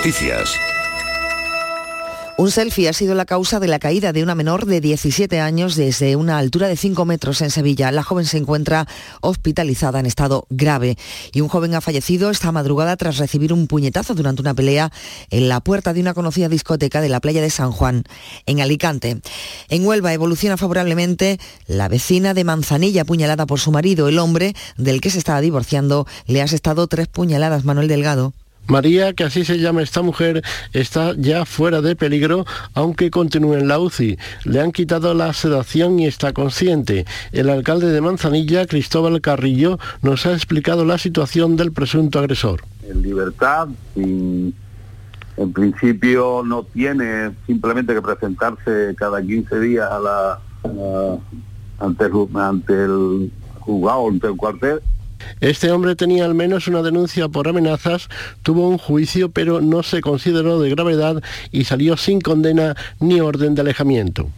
Noticias. Un selfie ha sido la causa de la caída de una menor de 17 años desde una altura de 5 metros en Sevilla. La joven se encuentra hospitalizada en estado grave y un joven ha fallecido esta madrugada tras recibir un puñetazo durante una pelea en la puerta de una conocida discoteca de la playa de San Juan, en Alicante. En Huelva evoluciona favorablemente la vecina de Manzanilla apuñalada por su marido. El hombre del que se estaba divorciando le ha asestado tres puñaladas, Manuel Delgado. María, que así se llama esta mujer, está ya fuera de peligro, aunque continúe en la UCI. Le han quitado la sedación y está consciente. El alcalde de Manzanilla, Cristóbal Carrillo, nos ha explicado la situación del presunto agresor. En libertad, sin, en principio no tiene simplemente que presentarse cada 15 días a la, ante, el, ante el juzgado, ante el cuartel Este hombre tenía al menos una denuncia por amenazas, tuvo un juicio pero no se consideró de gravedad y salió sin condena ni orden de alejamiento.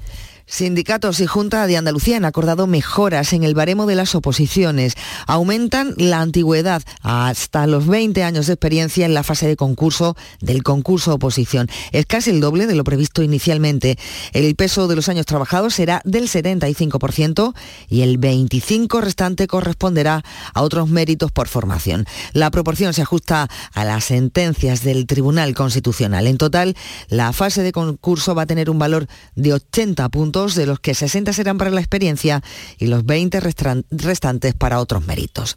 Sindicatos y Junta de Andalucía han acordado mejoras en el baremo de las oposiciones. Aumentan la antigüedad hasta los 20 años de experiencia en la fase de concurso del concurso oposición. Es casi el doble de lo previsto inicialmente. El peso de los años trabajados será del 75% y el 25% restante corresponderá a otros méritos por formación. La proporción se ajusta a las sentencias del Tribunal Constitucional. En total, la fase de concurso va a tener un valor de 80 puntos, de los que 60 serán para la experiencia y los 20 restran- restantes para otros méritos.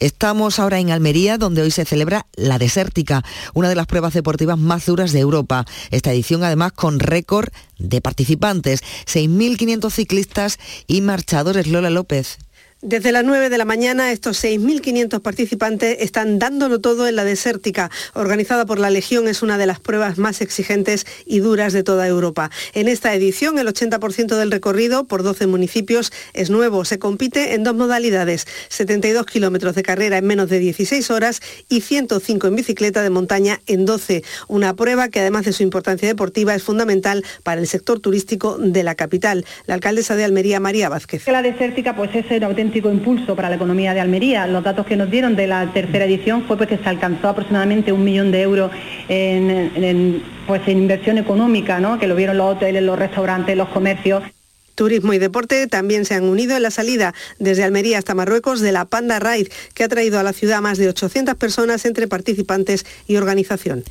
Estamos ahora en Almería, donde hoy se celebra la Desértica, una de las pruebas deportivas más duras de Europa. Esta edición además con récord de participantes, 6.500 ciclistas y marchadores. Lola López. Desde las 9 de la mañana, estos 6.500 participantes están dándolo todo en la desértica. Organizada por la Legión, es una de las pruebas más exigentes y duras de toda Europa. En esta edición, el 80% del recorrido por 12 municipios es nuevo. Se compite en dos modalidades, 72 kilómetros de carrera en menos de 16 horas y 105 en bicicleta de montaña en 12. Una prueba que además de su importancia deportiva es fundamental para el sector turístico de la capital. La alcaldesa de Almería, María Vázquez. La desértica pues es un auténtico impulso para la economía de Almería. Los datos que nos dieron de la tercera edición fue pues, que se alcanzó aproximadamente un millón de euros en, pues, en inversión económica, ¿no? que lo vieron los hoteles, los restaurantes, los comercios. Turismo y deporte también se han unido en la salida desde Almería hasta Marruecos de la Panda Ride, que ha traído a la ciudad más de 800 personas entre participantes y organización.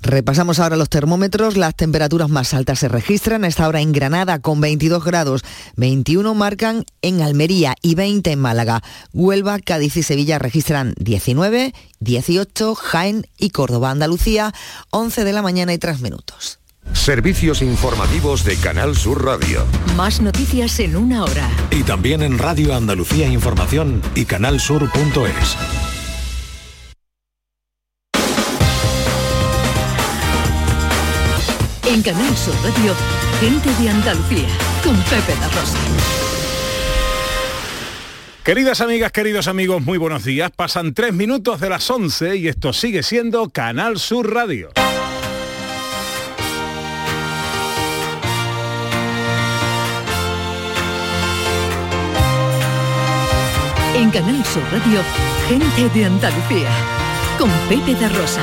Repasamos ahora los termómetros. Las temperaturas más altas se registran a esta hora en Granada con 22 grados, 21 marcan en Almería y 20 en Málaga. Huelva, Cádiz y Sevilla registran 19, 18, Jaén y Córdoba, Andalucía, 11 de la mañana y 3 minutos. Servicios informativos de Canal Sur Radio. Más noticias en una hora. Y también en Radio Andalucía Información y canalsur.es. En Canal Sur Radio, gente de Andalucía, con Pepe La Rosa. Queridas amigas, queridos amigos, muy buenos días. Pasan tres minutos de las 11 y esto sigue siendo Canal Sur Radio. En Canal Sur Radio, gente de Andalucía, con Pepe de Rosa.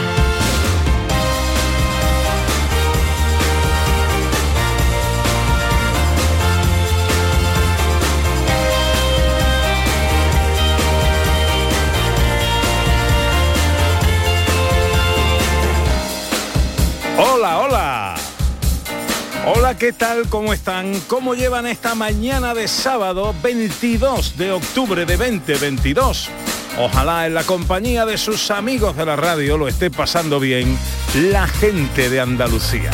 Hola, ¿qué tal? ¿Cómo están? ¿Cómo llevan esta mañana de sábado 22 de octubre de 2022? Ojalá en la compañía de sus amigos de la radio lo esté pasando bien la gente de Andalucía.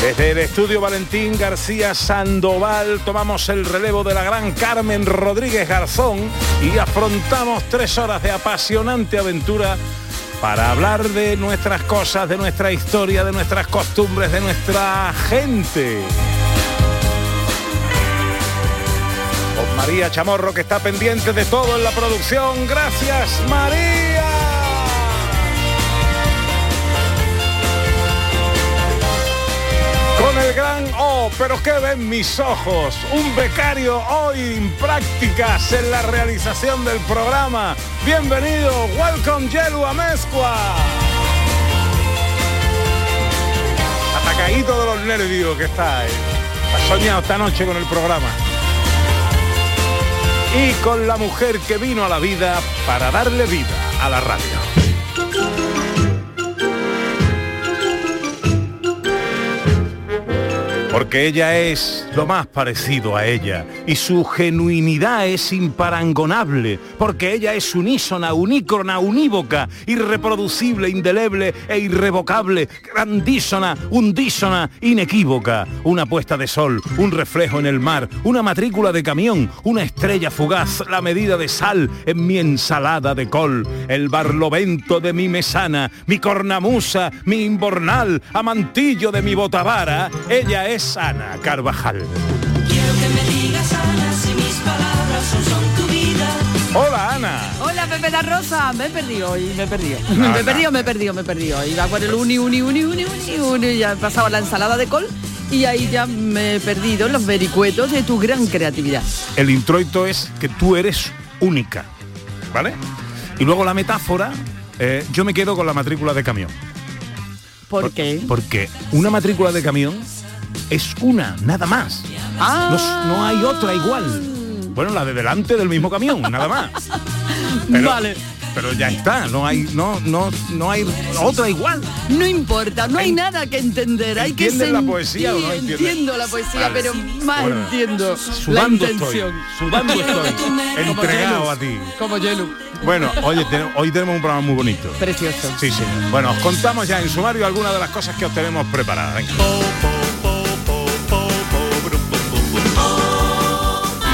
Desde el estudio Valentín García Sandoval tomamos el relevo de la gran Carmen Rodríguez Garzón y afrontamos tres horas de apasionante aventura para hablar de nuestras cosas, de nuestra historia, de nuestras costumbres, de nuestra gente. Con María Chamorro que está pendiente de todo en la producción. Gracias María. Con el gran Oh, pero qué ven mis ojos. Un becario hoy en prácticas en la realización del programa. Bienvenido, welcome Yelu Amezcua. Atacadito de los nervios que está ahí. Ha soñado esta noche con el programa. Y con la mujer que vino a la vida para darle vida a la radio. Porque ella es lo más parecido a ella y su genuinidad es imparangonable, porque ella es unísona, unícrona, unívoca, irreproducible, indeleble e irrevocable, grandísona, hundísona, inequívoca, una puesta de sol, un reflejo en el mar, una matrícula de camión, una estrella fugaz, la medida de sal en mi ensalada de col, el barlovento de mi mesana, mi cornamusa, mi imbornal, amantillo de mi botavara, ella es Ana Carvajal. Quiero que me digas, Ana, si mis palabras son, son tu vida. Hola Ana. Hola Pepe la Rosa, me he perdido hoy, me he perdido. me he perdido, me he perdido, me he perdido. Iba con el uni, uni, uni, uni, uni, uni, ya he pasado la ensalada de col y ahí ya me he perdido los vericuetos de tu gran creatividad. El introito es que tú eres única, ¿vale? Y luego la metáfora, eh, yo me quedo con la matrícula de camión. ¿Por qué? Porque una matrícula de camión es una, nada más. Ah. No, no hay otra igual. Bueno, la de delante del mismo camión, nada más. Pero, Vale. Pero ya está, no hay, no, no, no hay otra igual. No importa, no hay nada que entender, hay que ¿Entiendes la sentir. poesía o no? Entiendo la poesía, Vale. pero más Bueno, entiendo la Sudando estoy, intención. sudando estoy, entregado a ti. Como Yelu. Bueno, oye, hoy tenemos un programa muy bonito. Precioso. Sí, sí. Bueno, os contamos ya en sumario algunas de las cosas que os tenemos preparadas. Venga.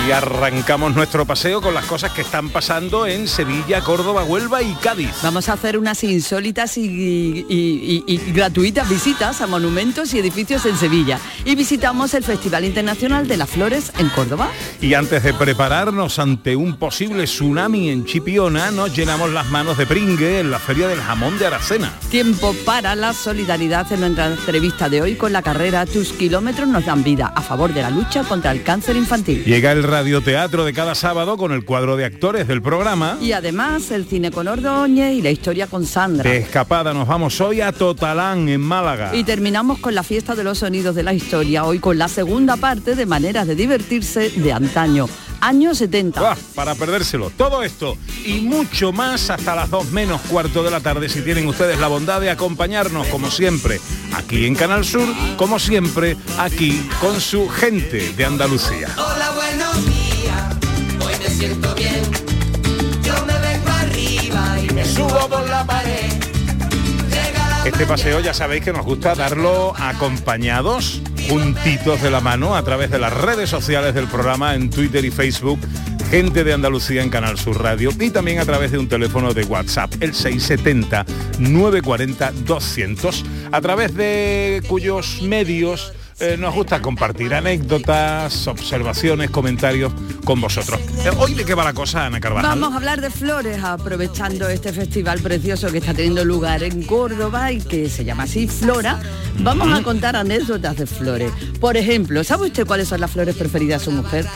Y arrancamos nuestro paseo con las cosas que están pasando en Sevilla, Córdoba, Huelva y Cádiz. Vamos a hacer unas insólitas y, y- y- y gratuitas visitas a monumentos y edificios en Sevilla. Y visitamos el Festival Internacional de las Flores en Córdoba. Y antes de prepararnos ante un posible tsunami en Chipiona, nos llenamos las manos de pringue en la Feria del Jamón de Aracena. Tiempo para la solidaridad en nuestra entrevista de hoy con la carrera Tus kilómetros nos dan vida a favor de la lucha contra el cáncer infantil. Llega el radioteatro de cada sábado con el cuadro de actores del programa. Y además el cine con Ordóñez y la historia con Sandra. De escapada nos vamos hoy a Totalán, en Málaga. Y terminamos con la fiesta de los sonidos de la historia, hoy con la segunda parte de maneras de divertirse de antaño, años 70. Buah, para perdérselo. Todo esto y mucho más hasta las 2 menos cuarto de la tarde si tienen ustedes la bondad de acompañarnos como siempre aquí en Canal Sur, como siempre aquí con su gente de Andalucía. Hola, siento bien. Yo me vengo arriba y me subo por la pared. Este paseo ya sabéis que nos gusta darlo acompañados, juntitos de la mano, a través de las redes sociales del programa en Twitter y Facebook, gente de Andalucía en Canal Sur Radio y también a través de un teléfono de WhatsApp, el 670-940-200, a través de cuyos medios eh, nos gusta compartir anécdotas, observaciones, comentarios con vosotros. Eh, Hoy de qué va la cosa, Ana Carvajal. Vamos a hablar de flores aprovechando este festival precioso que está teniendo lugar en Córdoba y que se llama así Flora. Vamos a contar anécdotas de flores. Por ejemplo, ¿sabe usted cuáles son las flores preferidas de su mujer?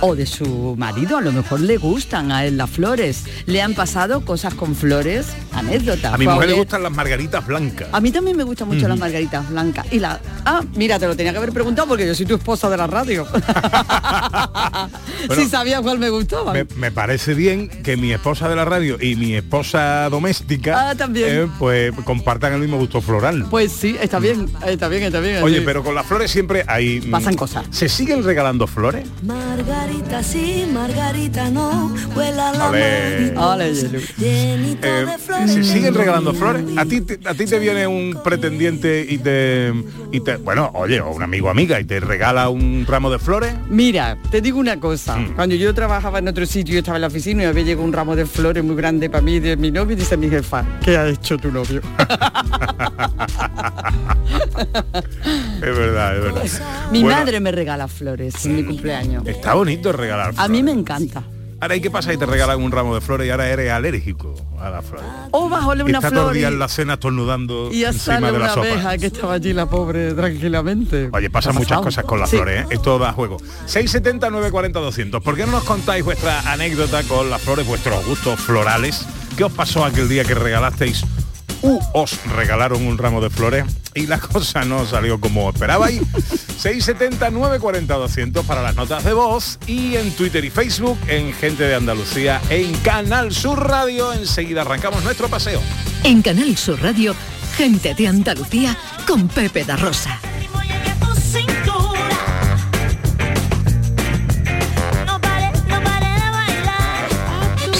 O de su marido, a lo mejor le gustan a él las flores. ¿Le han pasado cosas con flores? Anécdotas. A mi mujer le gustan las margaritas blancas. A mí también me gustan mucho las margaritas blancas. Y la... Ah, mira, te lo tenía que haber preguntado porque yo soy tu esposa de la radio. si sabía cuál me gustaba. Me, me parece bien que mi esposa de la radio y mi esposa doméstica Ah, también. eh, pues compartan el mismo gusto floral. Pues sí, está bien, está bien, está bien. Oye, sí. pero con las flores siempre hay... mm, Pasan cosas. ¿Se siguen regalando flores? Margarita sí, Margarita no, huela la Eh, de flores. ¿Se siguen regalando flores? ¿A ti, te, a ti te viene un pretendiente y te, y te... Bueno, oye, o un amigo o amiga y te regala un ramo de flores? Mira, te digo una cosa. Mm. Cuando yo trabajaba en otro sitio, yo estaba en la oficina y había llegado un ramo de flores muy grande para mí de mi novio y dice mi jefa, ¿qué ha hecho tu novio? Es verdad, es verdad. mi Bueno, madre me regala flores en mi cumpleaños. Está bonito regalar flores. A mí me encanta. Ahora, ¿y qué pasa? Y te regalan un ramo de flores y ahora eres alérgico a las flores. O Y una está todo flor el y, día en la cena estornudando y ya encima sale de la una sopa. abeja que estaba allí la pobre tranquilamente. Oye, pasan ¿Qué ha muchas pasado? cosas con las Sí. flores, ¿eh? Esto da juego. 670 940 200. ¿Por qué no nos contáis vuestra anécdota con las flores, vuestros gustos florales? ¿Qué os pasó aquel día que regalasteis u os regalaron un ramo de flores y la cosa no salió como esperabais? 670 940 200 para las notas de voz y en Twitter y Facebook en Gente de Andalucía en Canal Sur Radio. Enseguida arrancamos nuestro paseo. En Canal Sur Radio, gente de Andalucía con Pepe da Rosa.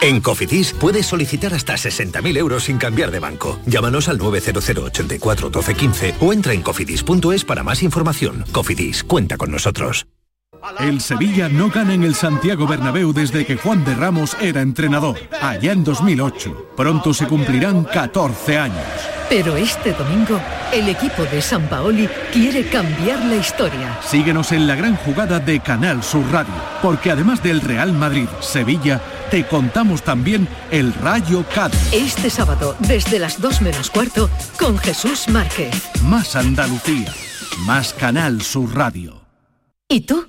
En Cofidis puedes solicitar hasta 60.000 euros sin cambiar de banco. Llámanos al 900 84 12 15 o entra en cofidis.es para más información. Cofidis, cuenta con nosotros. El Sevilla no gana en el Santiago Bernabéu desde que Juan de Ramos era entrenador, allá en 2008. Pronto se cumplirán 14 años. Pero este domingo, el equipo de San Paoli quiere cambiar la historia. Síguenos en la gran jugada de Canal Sur Radio, porque además del Real Madrid, Sevilla, te contamos también el Rayo Cádiz. Este sábado, desde las 2 menos cuarto, con Jesús Márquez. Más Andalucía, más Canal Sur Radio. ¿Y tú?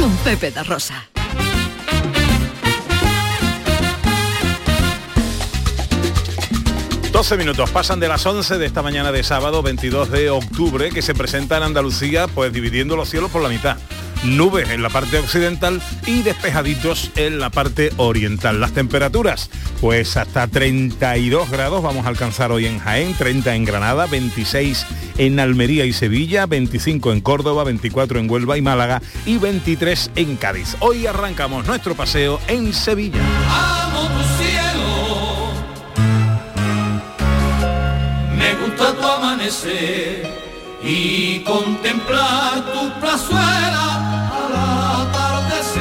con Pepe da Rosa. 12 minutos pasan de las 11 de esta mañana de sábado 22 de octubre que se presenta en Andalucía pues dividiendo los cielos por la mitad. Nubes en la parte occidental y despejaditos en la parte oriental. Las temperaturas, pues hasta 32 grados vamos a alcanzar hoy en Jaén, 30 en Granada, 26 en Almería y Sevilla, 25 en Córdoba, 24 en Huelva y Málaga y 23 en Cádiz. Hoy arrancamos nuestro paseo en Sevilla. Amo tu cielo, me gusta tu amanecer y contemplar tu plazuela al atardecer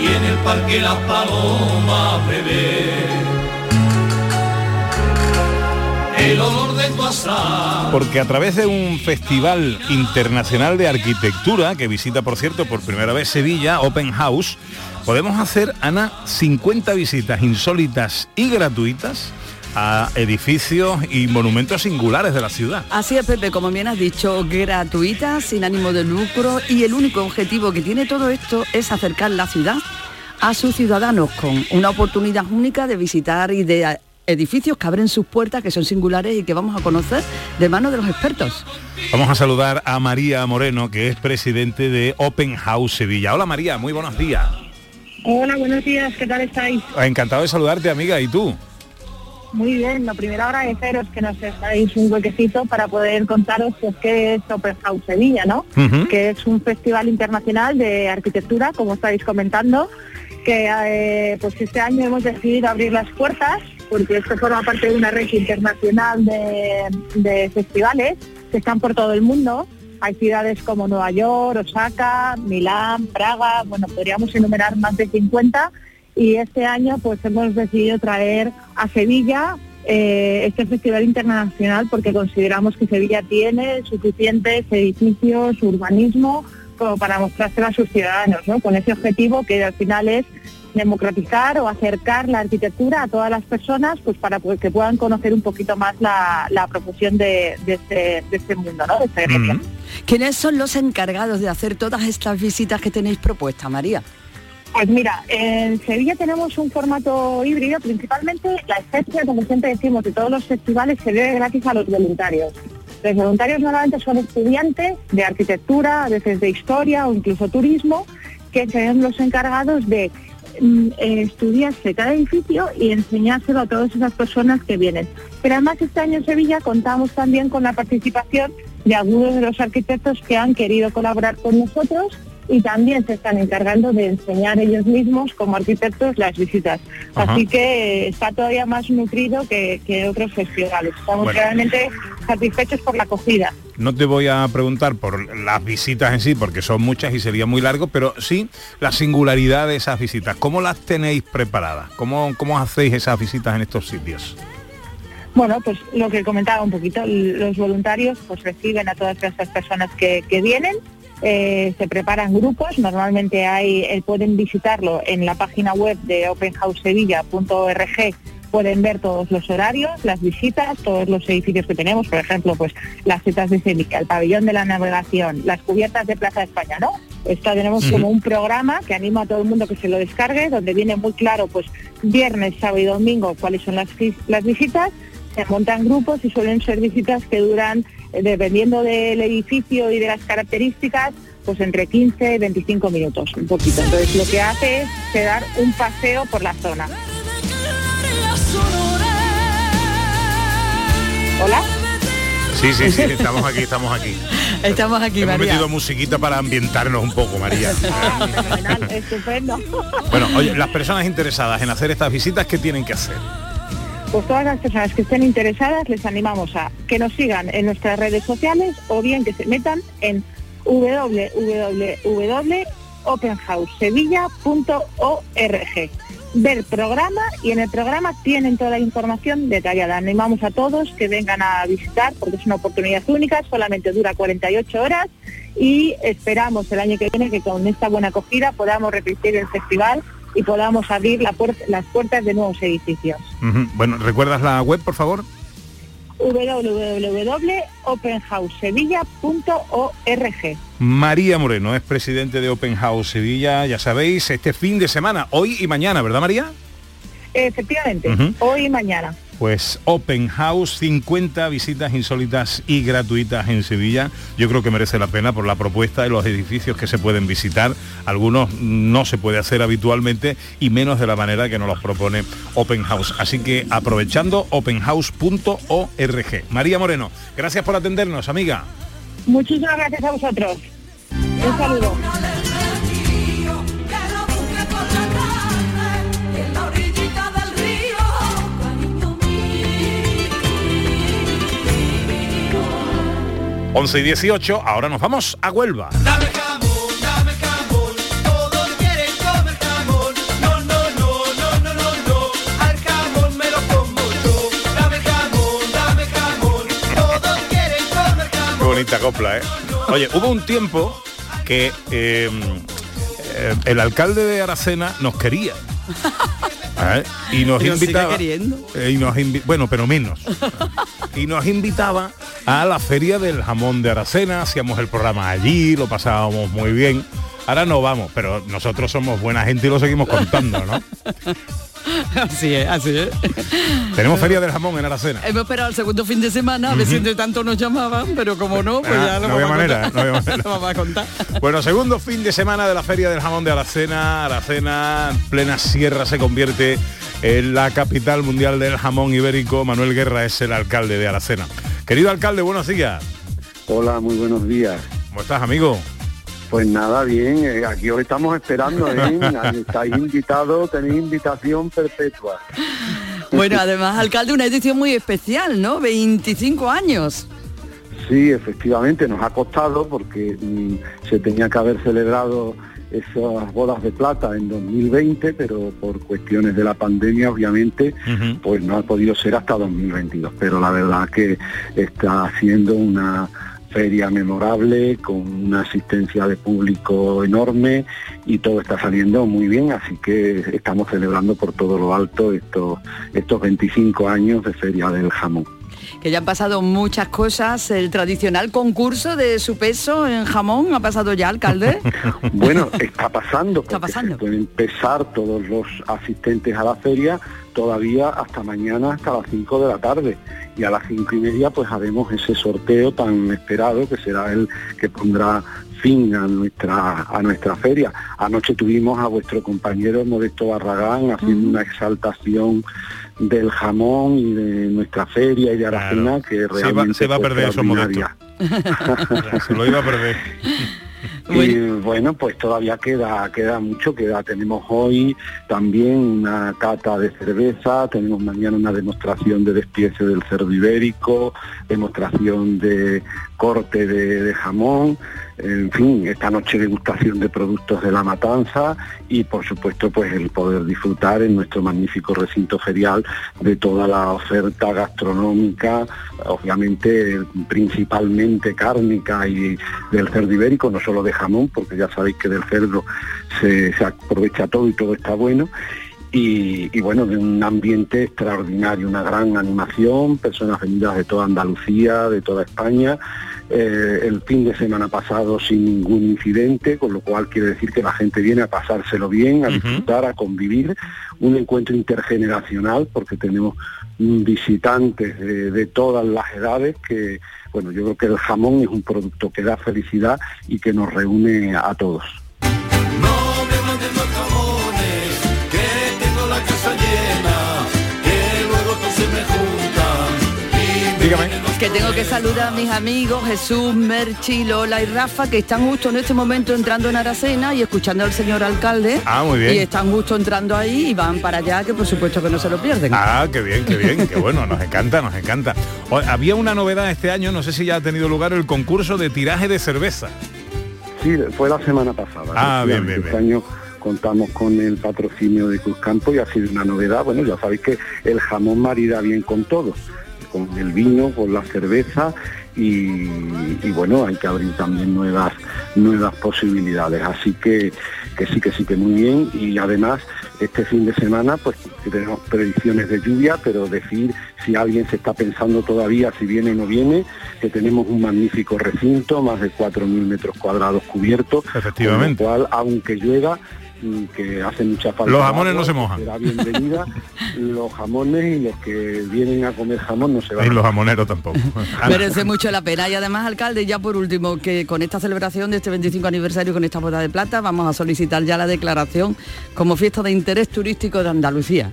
y en el parque las palomas beber. El olor de tu asado. Porque a través de un festival internacional de arquitectura, que visita por cierto por primera vez Sevilla, Open House, podemos hacer, Ana, 50 visitas insólitas y gratuitas a edificios y monumentos singulares de la ciudad. Así es, Pepe, como bien has dicho, gratuita, sin ánimo de lucro y el único objetivo que tiene todo esto es acercar la ciudad a sus ciudadanos con una oportunidad única de visitar y de edificios que abren sus puertas, que son singulares y que vamos a conocer de manos de los expertos. Vamos a saludar a María Moreno, que es presidente de Open House Sevilla. Hola María, muy buenos días. Hola, buenos días, ¿qué tal estáis? Encantado de saludarte, amiga, ¿y tú? Muy bien, lo primero agradeceros que nos dais un huequecito para poder contaros pues, qué es Open House Sevilla, ¿no? Que es un festival internacional de arquitectura, como estáis comentando, que eh, pues este año hemos decidido abrir las puertas porque esto forma parte de una red internacional de, de festivales que están por todo el mundo. Hay ciudades como Nueva York, Osaka, Milán, Praga, bueno, podríamos enumerar más de 50 y este año pues hemos decidido traer a Sevilla eh, este festival internacional porque consideramos que Sevilla tiene suficientes edificios, urbanismo como para mostrárselo a sus ciudadanos, ¿no? Con ese objetivo que al final es democratizar o acercar la arquitectura a todas las personas pues para pues, que puedan conocer un poquito más la, la profesión de, de, este, de este mundo, ¿no? De este gremio. ¿Quiénes son los encargados de hacer todas estas visitas que tenéis propuestas, María? Pues mira, en Sevilla tenemos un formato híbrido, principalmente la esencia, como siempre decimos, de todos los festivales se debe gracias a los voluntarios. Los voluntarios normalmente son estudiantes de arquitectura, a veces de historia o incluso turismo, que serán los encargados de mm, eh, estudiarse cada edificio y enseñárselo a todas esas personas que vienen. Pero además este año en Sevilla contamos también con la participación de algunos de los arquitectos que han querido colaborar con nosotros y también se están encargando de enseñar ellos mismos como arquitectos las visitas. Ajá. Así que está todavía más nutrido que, que otros festivales. Estamos Bueno. realmente satisfechos por la acogida. No te voy a preguntar por las visitas en sí, porque son muchas y sería muy largo, pero sí la singularidad de esas visitas. ¿Cómo las tenéis preparadas? ¿Cómo, cómo hacéis esas visitas en estos sitios? Bueno, pues lo que comentaba un poquito, los voluntarios pues reciben a todas esas personas que, que vienen, eh, se preparan grupos, normalmente hay, eh, pueden visitarlo en la página web de openhousesevilla.org, pueden ver todos los horarios, las visitas, todos los edificios que tenemos, por ejemplo, pues las citas de Sevilla, el pabellón de la navegación, las cubiertas de Plaza de España, ¿no? Esto tenemos como un programa que anima a todo el mundo que se lo descargue, donde viene muy claro, pues viernes, sábado y domingo, cuáles son las, las visitas, se montan grupos y suelen ser visitas que duran, dependiendo del edificio y de las características, pues entre 15 y 25 minutos, un poquito. Entonces lo que hace es dar un paseo por la zona. Hola. Sí, sí, sí, estamos aquí, estamos aquí. Estamos aquí, Hemos María. metido musiquita para ambientarnos un poco, María. Fenomenal, estupendo. Bueno, oye, las personas interesadas en hacer estas visitas, ¿qué tienen que hacer? Pues todas las personas que estén interesadas les animamos a que nos sigan en nuestras redes sociales o bien que se metan en www.openhousesevilla.org. Ver programa y en el programa tienen toda la información detallada. Animamos a todos que vengan a visitar porque es una oportunidad única, solamente dura 48 horas y esperamos el año que viene que con esta buena acogida podamos repetir el festival y podamos abrir la las puertas de nuevos edificios. Bueno, ¿recuerdas la web, por favor? www.openhousesevilla.org. María Moreno es presidente de Open House Sevilla, ya sabéis, este fin de semana, hoy y mañana, ¿verdad María? Efectivamente, hoy y mañana. Pues Open House, 50 visitas insólitas y gratuitas en Sevilla. Yo creo que merece la pena por la propuesta de los edificios que se pueden visitar. Algunos no se puede hacer habitualmente y menos de la manera que nos los propone Open House. Así que aprovechando openhouse.org. María Moreno, gracias por atendernos, amiga. Muchísimas gracias a vosotros. Un saludo. 11 y 18, ahora nos vamos a Huelva. Dame jamón, dame jamón, todos quieren comer jamón. No, no, no, no, no, no, no, al jamón me lo como yo. Dame jamón, dame jamón, todos quieren comer jamón. Qué bonita copla, ¿eh? Oye, hubo un tiempo que eh, eh, el alcalde de Aracena nos quería. ¿eh? Y nos Y invitaba. eh, y nos invi- bueno, pero menos. Y nos invitaba a la feria del jamón de Aracena, hacíamos el programa allí, lo pasábamos muy bien. Ahora no vamos, pero nosotros somos buena gente y lo seguimos contando, ¿no? Así es, así es. Tenemos feria del jamón en Aracena. Hemos esperado el segundo fin de semana, a ver si entre tanto nos llamaban, pero como no, pues Ah, ya lo no había vamos a manera, contar. ¿eh? No había manera. Lo vamos a contar. Bueno, segundo fin de semana de la Feria del Jamón de Aracena. Aracena, en plena sierra, se convierte en la capital mundial del jamón ibérico. Manuel Guerra es el alcalde de Aracena. Querido alcalde, buenos días. Hola, muy buenos días. ¿Cómo estás, amigo? Pues nada, bien, eh, aquí os estamos esperando, ¿eh? Estáis invitados, tenéis invitación perpetua. Bueno, además, alcalde, una edición muy especial, ¿no? 25 años. Sí, efectivamente, nos ha costado porque mm, se tenía que haber celebrado esas bodas de plata en 2020, pero por cuestiones de la pandemia, obviamente, pues no ha podido ser hasta 2022. Pero la verdad que está siendo una feria memorable, con una asistencia de público enorme y todo está saliendo muy bien, así que estamos celebrando por todo lo alto estos, estos 25 años de Feria del Jamón. Que ya han pasado muchas cosas. El tradicional concurso de su peso en jamón ha pasado ya, alcalde. Bueno, está pasando, Está pasando. se pueden empezar todos los asistentes a la feria todavía hasta mañana, hasta las 5 de la tarde. Y a las cinco y media pues haremos ese sorteo tan esperado que será el que pondrá fin a nuestra a nuestra feria. Anoche tuvimos a vuestro compañero Modesto Barragán haciendo una exaltación del jamón y de nuestra feria y de Aracena que Se va, realmente se va a fue perder eso, Modesto. se lo iba a perder. Y bueno, pues todavía queda, queda mucho, queda, tenemos hoy también una cata de cerveza, tenemos mañana una demostración de despiece del cerdo ibérico, demostración de corte de, de jamón, en fin, esta noche degustación de productos de la matanza y por supuesto pues el poder disfrutar en nuestro magnífico recinto ferial de toda la oferta gastronómica, obviamente principalmente cárnica y del cerdo ibérico, no solo de jamón, porque ya sabéis que del cerdo se, se aprovecha todo y todo está bueno. Y, y bueno, de un ambiente extraordinario, una gran animación, personas venidas de toda Andalucía, de toda España, eh, el fin de semana pasado sin ningún incidente, con lo cual quiere decir que la gente viene a pasárselo bien, a disfrutar, a convivir, un encuentro intergeneracional, porque tenemos visitantes de, de todas las edades que, bueno, yo creo que el jamón es un producto que da felicidad y que nos reúne a todos. Dígame. Que tengo que saludar a mis amigos Jesús, Merchi, Lola y Rafa, que están justo en este momento entrando en Aracena y escuchando al señor alcalde. Ah, muy bien. Y están justo entrando ahí y van para allá, que por supuesto que no se lo pierden. Ah, qué bien, qué bien, qué bueno, nos encanta, nos encanta. O- había una novedad este año, no sé si ya ha tenido lugar el concurso de tiraje de cerveza. Sí, fue la semana pasada. Ah, bien, efectivamente. bien, Este año contamos con el patrocinio de Cruzcampo y ha sido una novedad. Bueno, ya sabéis que el jamón marida bien con todo, con el vino, con la cerveza y, y bueno, hay que abrir también nuevas nuevas posibilidades. Así que, que sí, que sí, que muy bien. Y además, este fin de semana, pues tenemos predicciones de lluvia, pero decir si alguien se está pensando todavía si viene o no viene, que tenemos un magnífico recinto, más de 4.000 metros cuadrados cubiertos. Efectivamente. Con lo cual, aunque llueva, que hace mucha falta. Los jamones agua, no se mojan. Será bienvenida. los jamones y los que vienen a comer jamón no se van Y los jamoneros tampoco. Merece mucho la pena. Y además, alcalde, ya por último, que con esta celebración de este 25 aniversario, con esta boda de plata, vamos a solicitar ya la declaración como fiesta de interés turístico de Andalucía.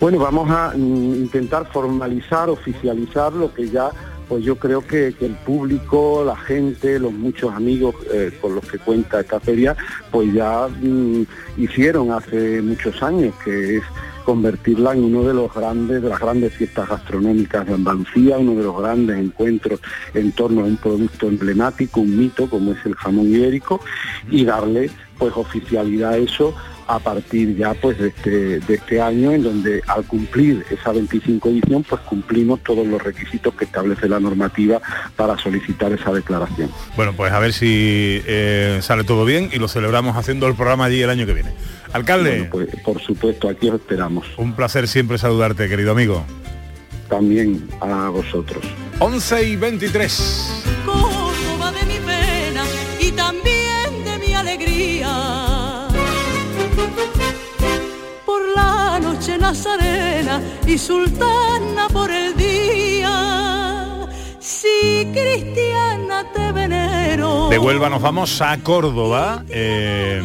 Bueno, vamos a mm, intentar formalizar, oficializar lo que ya, pues yo creo que, el público, la gente, los muchos amigos eh, con los que cuenta esta feria, pues ya mm, hicieron hace muchos años, que es convertirla en uno de los grandes, de las grandes fiestas gastronómicas de Andalucía, uno de los grandes encuentros en torno a un producto emblemático, un mito como es el jamón ibérico, y darle pues oficialidad a eso a partir ya pues de este, de este año en donde al cumplir esa 25 edición pues cumplimos todos los requisitos que establece la normativa para solicitar esa declaración. Bueno, pues a ver si eh, sale todo bien y lo celebramos haciendo el programa allí el año que viene. Alcalde. Bueno, pues por supuesto, aquí os esperamos. Un placer siempre saludarte, querido amigo. También a vosotros. 11 y 23. Noche Nazarena y sultana por el día. Si cristiana te venero. De Huelva nos vamos a Córdoba eh,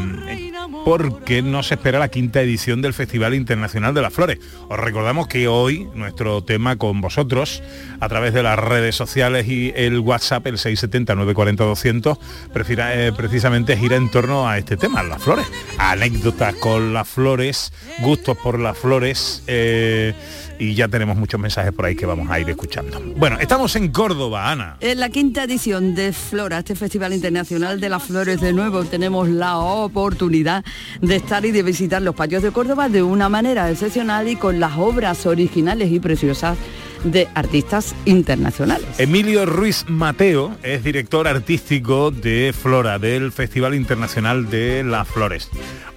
porque nos espera la quinta edición del Festival Internacional de las Flores. Os recordamos que hoy nuestro tema con vosotros a través de las redes sociales y el WhatsApp, el 670-940-200, prefiera- eh, precisamente gira en torno a este tema, las flores. Anécdotas con las flores, gustos por las flores. eh, y ya tenemos muchos mensajes por ahí que vamos a ir escuchando. Bueno, estamos en Córdoba, Ana. En la quinta edición de Flora, este Festival Internacional de las Flores de nuevo, tenemos la oportunidad de estar y de visitar los patios de Córdoba de una manera excepcional y con las obras originales y preciosas de artistas internacionales. Emilio Ruiz Mateo es director artístico de Flora, del Festival Internacional de las Flores.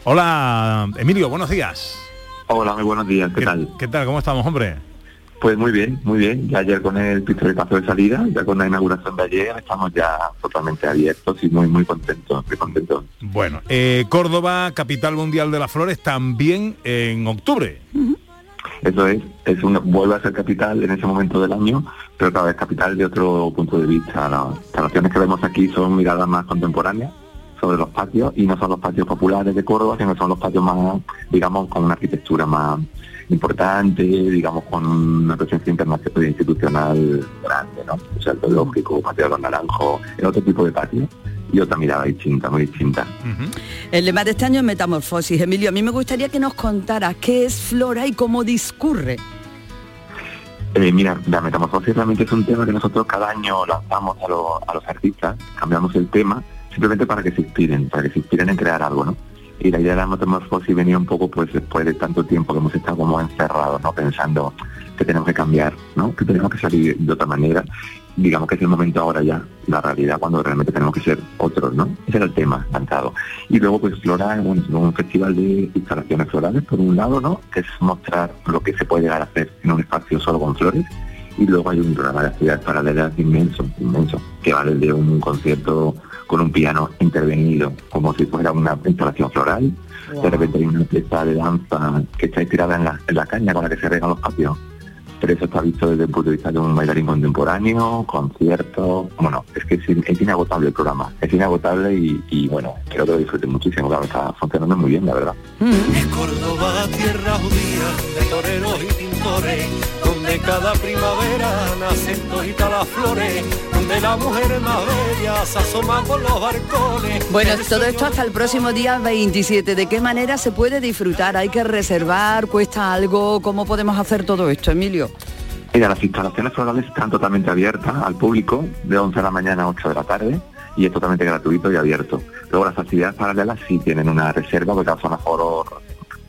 Hola, Emilio, buenos días. Hola, muy buenos días, ¿qué, tal? ¿Qué tal? ¿Cómo estamos, hombre? Pues muy bien, muy bien. Ya ayer con el pistoletazo de salida, ya con la inauguración de ayer, estamos ya totalmente abiertos y muy, muy contentos, muy contentos. Bueno, eh, Córdoba, capital mundial de las flores, también en octubre. Eso es, es una, vuelve a ser capital en ese momento del año, pero cada vez capital de otro punto de vista. Las instalaciones que vemos aquí son miradas más contemporáneas sobre los patios y no son los patios populares de Córdoba, sino son los patios más, digamos, con una arquitectura más importante, digamos, con una presencia internacional institucional grande, ¿no? O sea, el zoológico, patio de los naranjos, es otro tipo de patio y otra mirada distinta, muy distinta. El lema de este año es Metamorfosis. Emilio, a mí me gustaría que nos contara qué es Flora y cómo discurre. Eh, mira, la metamorfosis realmente es un tema que nosotros cada año lanzamos a, los- a los artistas, cambiamos el tema simplemente para que se inspiren, para que se inspiren en crear algo, ¿no? Y la idea de la metamorfosis venía un poco pues después de tanto tiempo que hemos estado como encerrados, ¿no? Pensando que tenemos que cambiar, ¿no? Que tenemos que salir de otra manera. Digamos que es el momento ahora ya, la realidad, cuando realmente tenemos que ser otros, ¿no? Ese era el tema lanzado. Y luego pues Flora es un, un festival de instalaciones florales, por un lado, ¿no? Que es mostrar lo que se puede llegar a hacer en un espacio solo con flores y luego hay un programa de actividades paralelas inmenso, inmenso, que va desde un concierto con un piano intervenido, como si fuera una instalación floral. De repente hay una pieza de danza que está inspirada en la, en la caña con la que se regan los patios. Pero eso está visto desde el punto de vista de un bailarín contemporáneo, conciertos. Bueno, es que es, es inagotable el programa, es inagotable y, y bueno, creo que lo disfruten muchísimo, claro, está funcionando muy bien, la verdad. Es Córdoba, tierra judía, de toreros y pintores, donde cada primavera nacen toditas las flores, donde la mujer más bella se asoma por los barcones. Bueno, todo esto hasta el próximo día 27. ¿De qué manera se puede disfrutar? ¿Hay que reservar? ¿Cuesta algo? ¿Cómo podemos hacer todo esto, Emilio? Mira, las instalaciones florales están totalmente abiertas al público de 11 de la mañana a 8 de la tarde y es totalmente gratuito y abierto. Luego las actividades paralelas sí tienen una reserva porque son aforos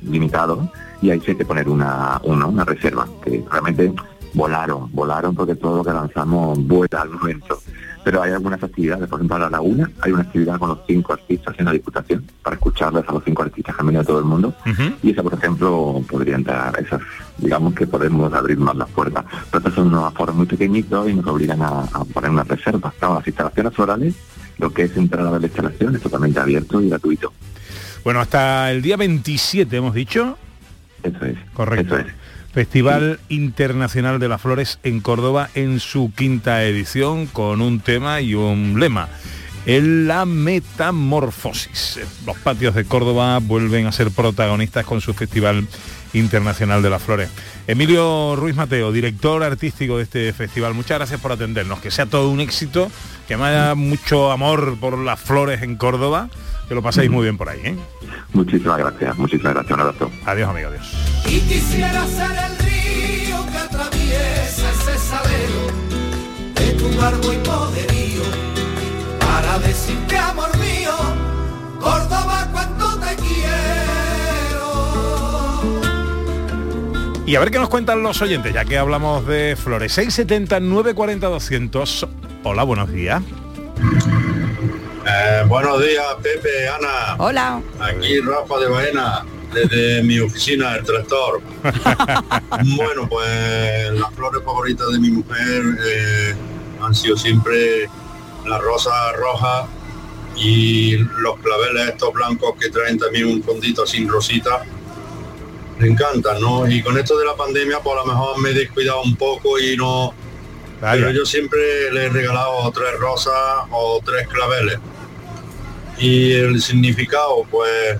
limitados y ahí sí hay que poner una, una, una reserva, que realmente volaron, volaron porque todo lo que lanzamos vuela al momento. Pero hay algunas actividades, por ejemplo, a la laguna, hay una actividad con los cinco artistas en la diputación para escucharles a los cinco artistas que han venido de todo el mundo. Y esa, por ejemplo, podría entrar, esas, digamos que podemos abrir más las puertas. Pero estos son unos aforos muy pequeñitos y nos obligan a, a poner una reserva. Claro, las instalaciones florales, lo que es entrar a ver la instalación es totalmente abierto y gratuito. Bueno, hasta el día 27 hemos dicho. Eso es. Correcto. Festival Internacional de las Flores en Córdoba en su quinta edición con un tema y un lema. En la metamorfosis. Los patios de Córdoba vuelven a ser protagonistas con su Festival Internacional de las Flores. Emilio Ruiz Mateo, director artístico de este festival, muchas gracias por atendernos. Que sea todo un éxito, que haya mucho amor por las flores en Córdoba, que lo paséis muy bien por ahí. ¿eh? Muchísimas gracias, muchísimas gracias, un abrazo. Adiós, amigo, adiós. Y quisiera ser el río que atraviesa ese salero de tu largo y poderío para decirte amor mío, Córdoba cuánto te quiero. Y a ver qué nos cuentan los oyentes, ya que hablamos de flores. 670 940 200. Hola, buenos días. Eh, buenos días, Pepe, Ana. Hola. Aquí Rafa de Baena, desde mi oficina, el tractor. bueno, pues las flores favoritas de mi mujer eh, han sido siempre la rosa roja y los claveles estos blancos que traen también un fondito sin rosita. Me encantan, ¿no? Y con esto de la pandemia, pues a lo mejor me he descuidado un poco y no... Pero yo siempre le he regalado tres rosas o tres claveles. Y el significado, pues,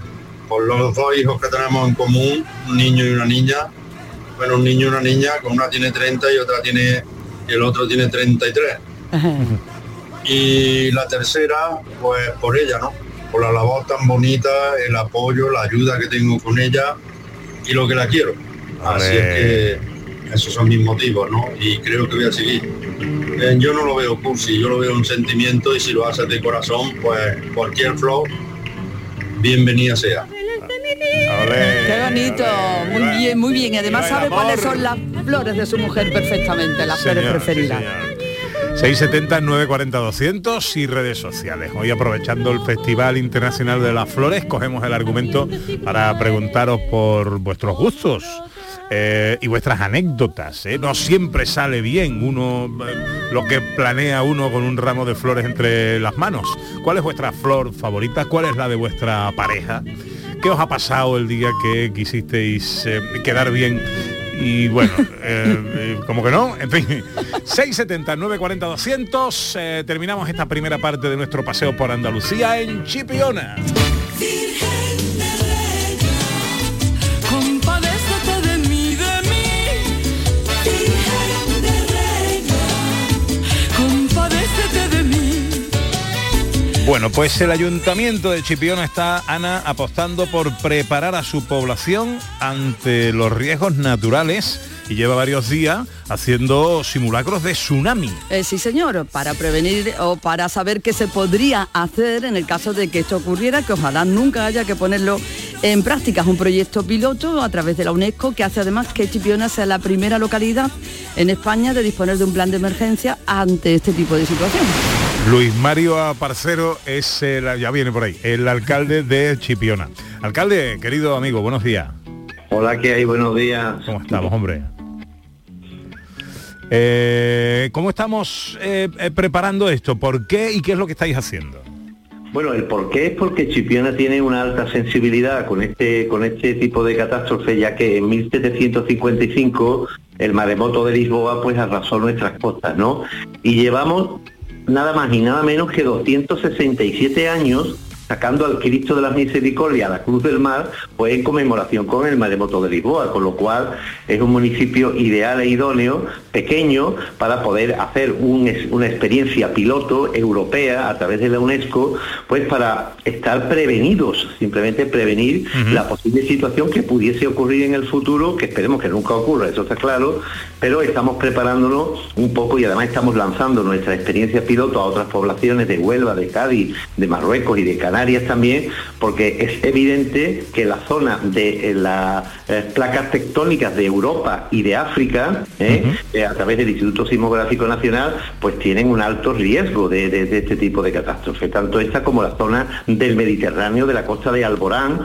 por los dos hijos que tenemos en común, un niño y una niña, bueno, un niño y una niña, con una tiene 30 y otra tiene, y el otro tiene 33. Y la tercera, pues por ella, ¿no? Por la labor tan bonita, el apoyo, la ayuda que tengo con ella y lo que la quiero. Así es que esos son mis motivos, ¿no? Y creo que voy a seguir. Eh, yo no lo veo cursi, yo lo veo un sentimiento y si lo haces de corazón, pues cualquier flow, bienvenida sea. Qué bonito, muy bien, muy bien. Y además sabe cuáles son las flores de su mujer perfectamente, las flores Señor, sí, preferidas. señor. 670 940 200 y redes sociales. Hoy aprovechando el Festival Internacional de las Flores, cogemos el argumento para preguntaros por vuestros gustos. Eh, y vuestras anécdotas. ¿eh? No siempre sale bien uno eh, lo que planea uno con un ramo de flores entre las manos. ¿Cuál es vuestra flor favorita? ¿Cuál es la de vuestra pareja? ¿Qué os ha pasado el día que quisisteis eh, quedar bien y bueno, como que no, en fin, 670 940 200 eh, terminamos esta primera parte de nuestro paseo por Andalucía en Chipiona. Bueno, pues el ayuntamiento de Chipiona está, Ana, apostando por preparar a su población ante los riesgos naturales y lleva varios días haciendo simulacros de tsunami. Eh, sí, señor, para prevenir o para saber qué se podría hacer en el caso de que esto ocurriera, que ojalá nunca haya que ponerlo en práctica. Es un proyecto piloto a través de la UNESCO que hace además que Chipiona sea la primera localidad en España de disponer de un plan de emergencia ante este tipo de situación. Luis Mario Aparcero es el, ya viene por ahí, el alcalde de Chipiona. Alcalde, querido amigo, buenos días. Hola, ¿qué hay? Buenos días. ¿Cómo estamos, hombre? Eh, ¿Cómo estamos eh, eh, preparando esto? ¿Por qué y qué es lo que estáis haciendo? Bueno, el por qué es porque Chipiona tiene una alta sensibilidad con este, con este tipo de catástrofe, ya que en 1755 el maremoto de Lisboa pues arrasó nuestras costas, ¿no? Y llevamos nada más y nada menos que 267 años sacando al Cristo de la Misericordia a la Cruz del Mar, pues en conmemoración con el maremoto de Lisboa, con lo cual es un municipio ideal e idóneo, pequeño, para poder hacer un una experiencia piloto europea a través de la UNESCO, pues para estar prevenidos, simplemente prevenir la posible situación que pudiese ocurrir en el futuro, que esperemos que nunca ocurra, eso está claro, pero estamos preparándonos un poco y además estamos lanzando nuestra experiencia piloto a otras poblaciones de Huelva, de Cádiz, de Marruecos y de Canarias también, porque es evidente que la zona de eh, las eh, placas tectónicas de Europa y de África, eh, a través del Instituto Sismográfico Nacional, pues tienen un alto riesgo de, de- de este tipo de catástrofe, tanto esta como la zona del Mediterráneo, de la costa de Alborán,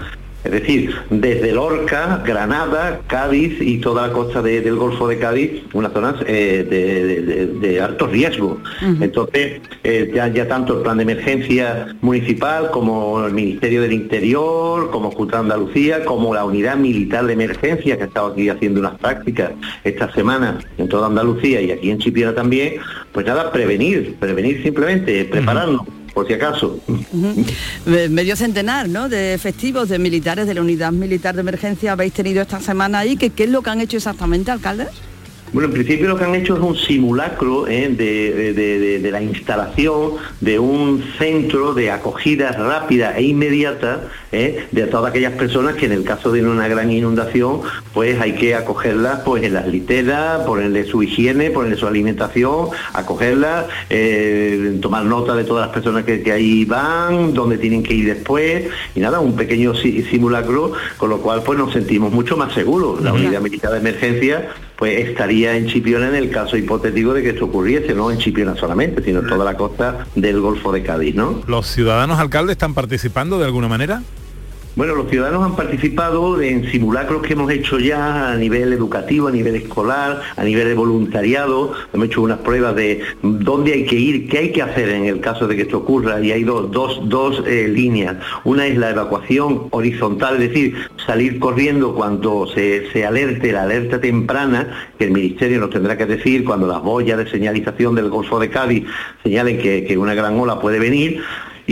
es decir, desde Lorca, Granada, Cádiz y toda la costa de- del Golfo de Cádiz, unas zonas eh, de, de- de- de alto riesgo. Entonces, eh, ya, ya tanto el plan de emergencia municipal como el Ministerio del Interior, como Junta de Andalucía, como la Unidad Militar de Emergencia, que ha estado aquí haciendo unas prácticas esta semana en toda Andalucía y aquí en Chipiona también, pues nada, prevenir, prevenir simplemente, prepararnos, por si acaso. Medio centenar ¿no? de efectivos de militares de la unidad militar de emergencia habéis tenido esta semana ahí. ¿Qué, ¿Qué es lo que han hecho exactamente, alcalde? Bueno, en principio lo que han hecho es un simulacro ¿eh? de, de- de- de la instalación de un centro de acogida rápida e inmediata ¿eh? de todas aquellas personas que en el caso de una gran inundación, pues hay que acogerlas pues en las literas, ponerle su higiene, ponerle su alimentación, acogerlas, eh, tomar nota de todas las personas que, que ahí van, dónde tienen que ir después, y nada, un pequeño si- simulacro, con lo cual pues nos sentimos mucho más seguros. La unidad militar de emergencia pues estaría en Chipiona en el caso hipotético de que esto ocurriese, no en Chipiona solamente, sino en toda la costa del Golfo de Cádiz, ¿no? ¿Los ciudadanos alcaldes están participando de alguna manera? Bueno, los ciudadanos han participado en simulacros que hemos hecho ya a nivel educativo, a nivel escolar, a nivel de voluntariado. Hemos hecho unas pruebas de dónde hay que ir, qué hay que hacer en el caso de que esto ocurra. Y hay dos, dos, dos eh, líneas. Una es la evacuación horizontal, es decir, salir corriendo cuando se, se alerte, la alerta temprana, que el Ministerio nos tendrá que decir cuando las boyas de señalización del Golfo de Cádiz señalen que, que una gran ola puede venir.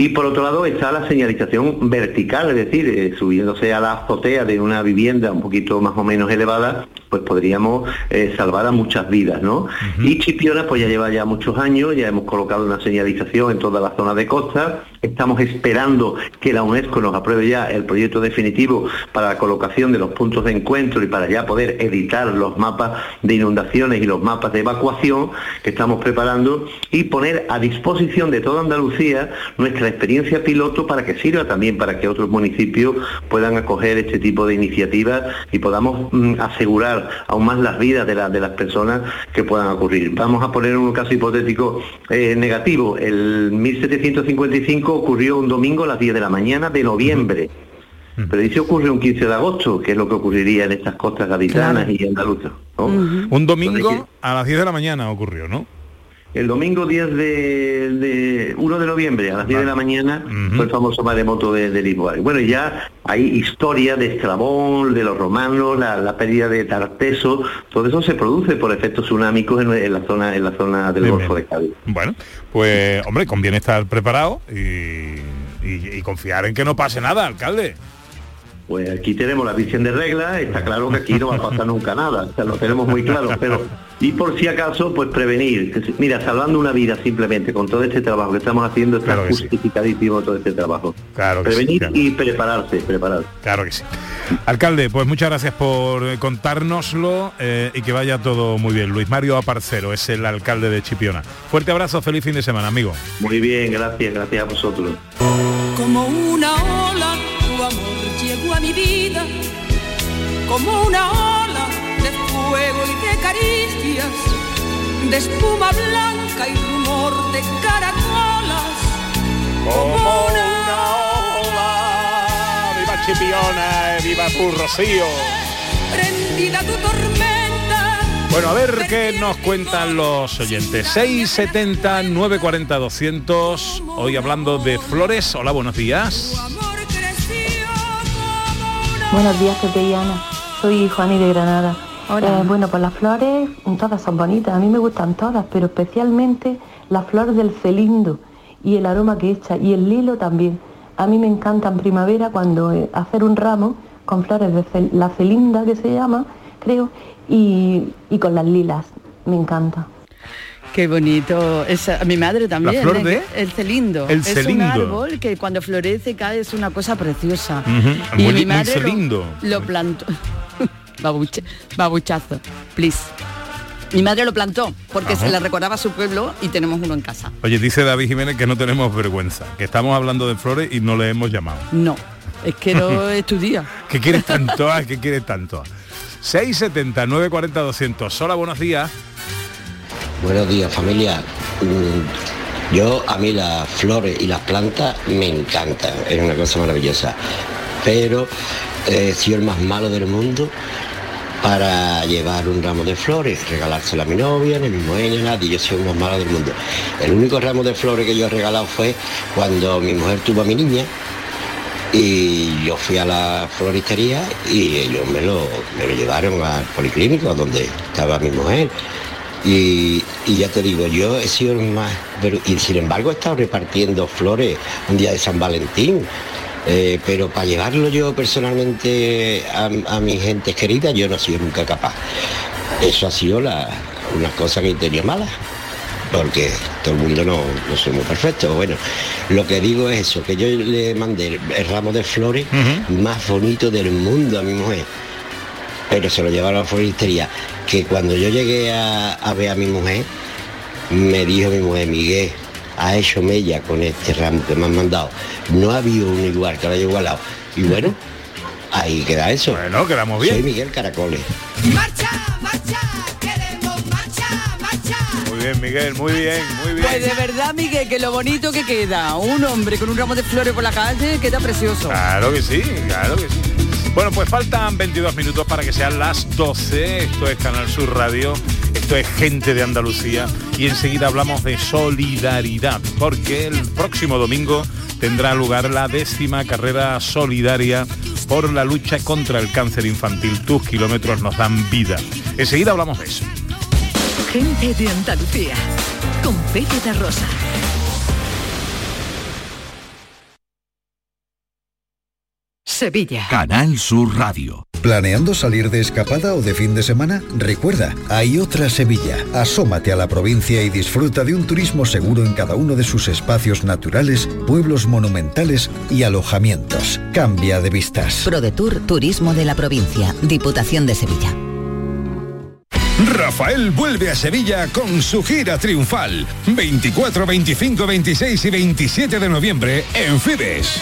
Y por otro lado está la señalización vertical, es decir, eh, subiéndose a la azotea de una vivienda un poquito más o menos elevada, pues podríamos eh, salvar a muchas vidas, ¿no? Y Chipiona pues ya lleva ya muchos años, ya hemos colocado una señalización en toda la zona de costa, estamos esperando que la UNESCO nos apruebe ya el proyecto definitivo para la colocación de los puntos de encuentro y para ya poder editar los mapas de inundaciones y los mapas de evacuación que estamos preparando y poner a disposición de toda Andalucía nuestra experiencia piloto para que sirva también para que otros municipios puedan acoger este tipo de iniciativas y podamos mm, asegurar aún más las vidas de, la- de las personas que puedan ocurrir. Vamos a poner un caso hipotético eh, negativo. El 1755 ocurrió un domingo a las 10 de la mañana de noviembre. Pero ¿y si ocurre un 15 de agosto? que es lo que ocurriría en estas costas gaditanas y andaluzas? ¿no? Un domingo a las 10 de la mañana ocurrió, ¿no? El domingo 10 de, de 1 de noviembre a las 10 de la mañana fue el famoso maremoto de, de Lisboa. Bueno, ya hay historia de Estrabón, de los romanos, la, la pérdida de Tarteso, todo eso se produce por efectos tsunámicos en, en la zona en la zona del Bien, Golfo bien. de Cádiz. Bueno, pues hombre, conviene estar preparado y, y- y confiar en que no pase nada, alcalde. Pues aquí tenemos la Virgen de Regla, está claro que aquí no va a pasar nunca nada, o sea, lo tenemos muy claro, pero y por si acaso, pues prevenir. Mira, salvando una vida simplemente con todo este trabajo que estamos haciendo, está Claro que sí. justificadísimo todo este trabajo. Claro que sí, prevenir claro. y prepararse, prepararse. Claro que sí. Alcalde, pues muchas gracias por contárnoslo eh, y que vaya todo muy bien. Luis Mario Aparcero es el alcalde de Chipiona. Fuerte abrazo, feliz fin de semana, amigo. Muy bien, gracias, gracias a vosotros. Como una ola, tu amor llegó a mi vida, como una ola de fuego y de caricias, de espuma blanca y rumor de caracolas. Como una ola. ¡Viva Chipiona! eh, ¡Viva tu Rocío! Prendida tu tormenta, Bueno, a ver qué nos cuentan los oyentes. 670 940 200. Hoy hablando de flores. Hola, buenos días. Buenos días, Pepe y Ana. Soy Juani de Granada. Eh, bueno, pues las flores, todas son bonitas. A mí me gustan todas, pero especialmente las flores del celindo y el aroma que echa y el lilo también. A mí me encanta en primavera cuando eh, hacer un ramo con flores de cel- la celinda que se llama, creo, y, y con las lilas. Me encanta. Qué bonito. Esa, mi madre también. flor ¿eh? de? El celindo. El es celindo. un árbol que cuando florece cae es una cosa preciosa. Y muy- mi madre lo- lo, plantó. Babuche- babuchazo, please. Mi madre lo plantó porque Ajá. se le recordaba a su pueblo y tenemos uno en casa. Oye, dice David Jiménez que no tenemos vergüenza, que estamos hablando de flores y no le hemos llamado. No, es que no estudia. ¿Qué quieres tanto? Ah, ¿Qué quieres tanto? 670 940 200. Hola, buenos días. Buenos días familia. Mm, Yo a mí las flores y las plantas me encantan, es una cosa maravillosa. Pero eh, sido el más malo del mundo para llevar un ramo de flores, regalárselo a mi novia, ni a mi mujer, ni a nadie, yo soy el más malo del mundo. El único ramo de flores que yo he regalado fue cuando mi mujer tuvo a mi niña y yo fui a la floristería y ellos me lo, me lo llevaron al policlínico donde estaba mi mujer. Y, y ya te digo, yo he sido el más... Pero, y sin embargo he estado repartiendo flores un día de San Valentín. eh, pero para llevarlo yo personalmente a, a mi gente querida, yo no he sido nunca capaz. Eso ha sido la, una cosa que he tenido mala porque todo el mundo no, no somos perfectos. Bueno, lo que digo es eso, que yo le mandé el, el ramo de flores más bonito del mundo a mi mujer, pero se lo llevaron a la floristería, que cuando yo llegué a, a ver a mi mujer, me dijo mi mujer, Miguel, ha hecho mella con este ramo que me han mandado. No había uno igual, que lo haya igualado. Y bueno, ahí queda eso. Bueno, quedamos bien. Soy Miguel Caracoles. Muy bien, Miguel, muy bien, muy bien. Pues de verdad, Miguel, que lo bonito que queda. Un hombre con un ramo de flores por la calle queda precioso. Claro que sí, claro que sí. Bueno, pues faltan 22 minutos para que sean las 12. Esto es Canal Sur Radio, esto es Gente de Andalucía y enseguida hablamos de solidaridad, porque el próximo domingo tendrá lugar la décima carrera solidaria por la lucha contra el cáncer infantil. Tus kilómetros nos dan vida. Enseguida hablamos de eso. Gente de Andalucía, con Pepe Rosa. Sevilla. Canal Sur Radio. ¿Planeando salir de escapada o de fin de semana? Recuerda, hay otra Sevilla. Asómate a la provincia y disfruta de un turismo seguro en cada uno de sus espacios naturales, pueblos monumentales y alojamientos. Cambia de vistas. ProDetour Turismo de la Provincia, Diputación de Sevilla. Rafael vuelve a Sevilla con su gira triunfal. 24, 25, 26 y 27 de noviembre en Fibes.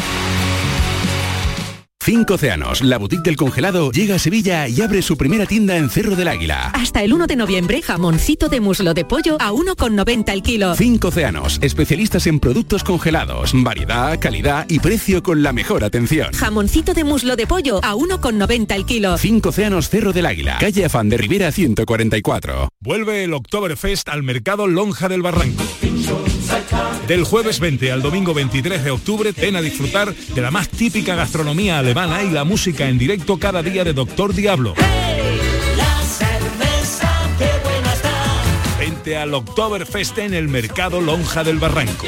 Cinco Océanos, la boutique del congelado, llega a Sevilla y abre su primera tienda en Cerro del Águila. Hasta el 1 de noviembre, jamoncito de muslo de pollo a 1,90 el kilo. Cinco Océanos, especialistas en productos congelados, variedad, calidad y precio con la mejor atención. Jamoncito de muslo de pollo a 1,90 el kilo. Cinco Océanos Cerro del Águila, calle Afán de Rivera 144. Vuelve el Oktoberfest al mercado Lonja del Barranco. Del jueves 20 al domingo 23 de octubre, ven a disfrutar de la más típica gastronomía alemana y la música en directo cada día de Doctor Diablo. Vente al Oktoberfest en el mercado Lonja del Barranco.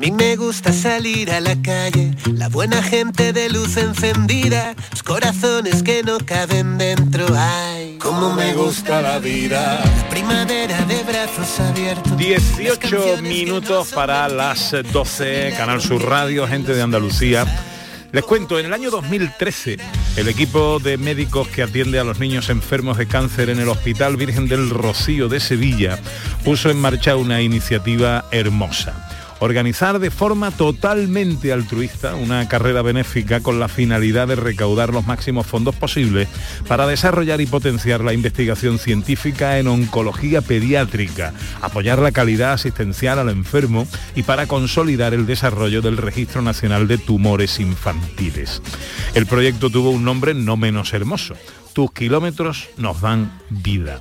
Mí me gusta salir a la calle, la buena gente de luz encendida, los corazones que no caben dentro. Ay, cómo me gusta la vida. La primavera de brazos abiertos. 18 minutos para las 12, Canal Sur Radio, gente de Andalucía. Les cuento, en el año 2013, el equipo de médicos que atiende a los niños enfermos de cáncer en el Hospital Virgen del Rocío de Sevilla puso en marcha una iniciativa hermosa organizar de forma totalmente altruista una carrera benéfica con la finalidad de recaudar los máximos fondos posibles para desarrollar y potenciar la investigación científica en oncología pediátrica, apoyar la calidad asistencial al enfermo y para consolidar el desarrollo del Registro Nacional de Tumores Infantiles. El proyecto tuvo un nombre no menos hermoso. Tus kilómetros nos dan vida.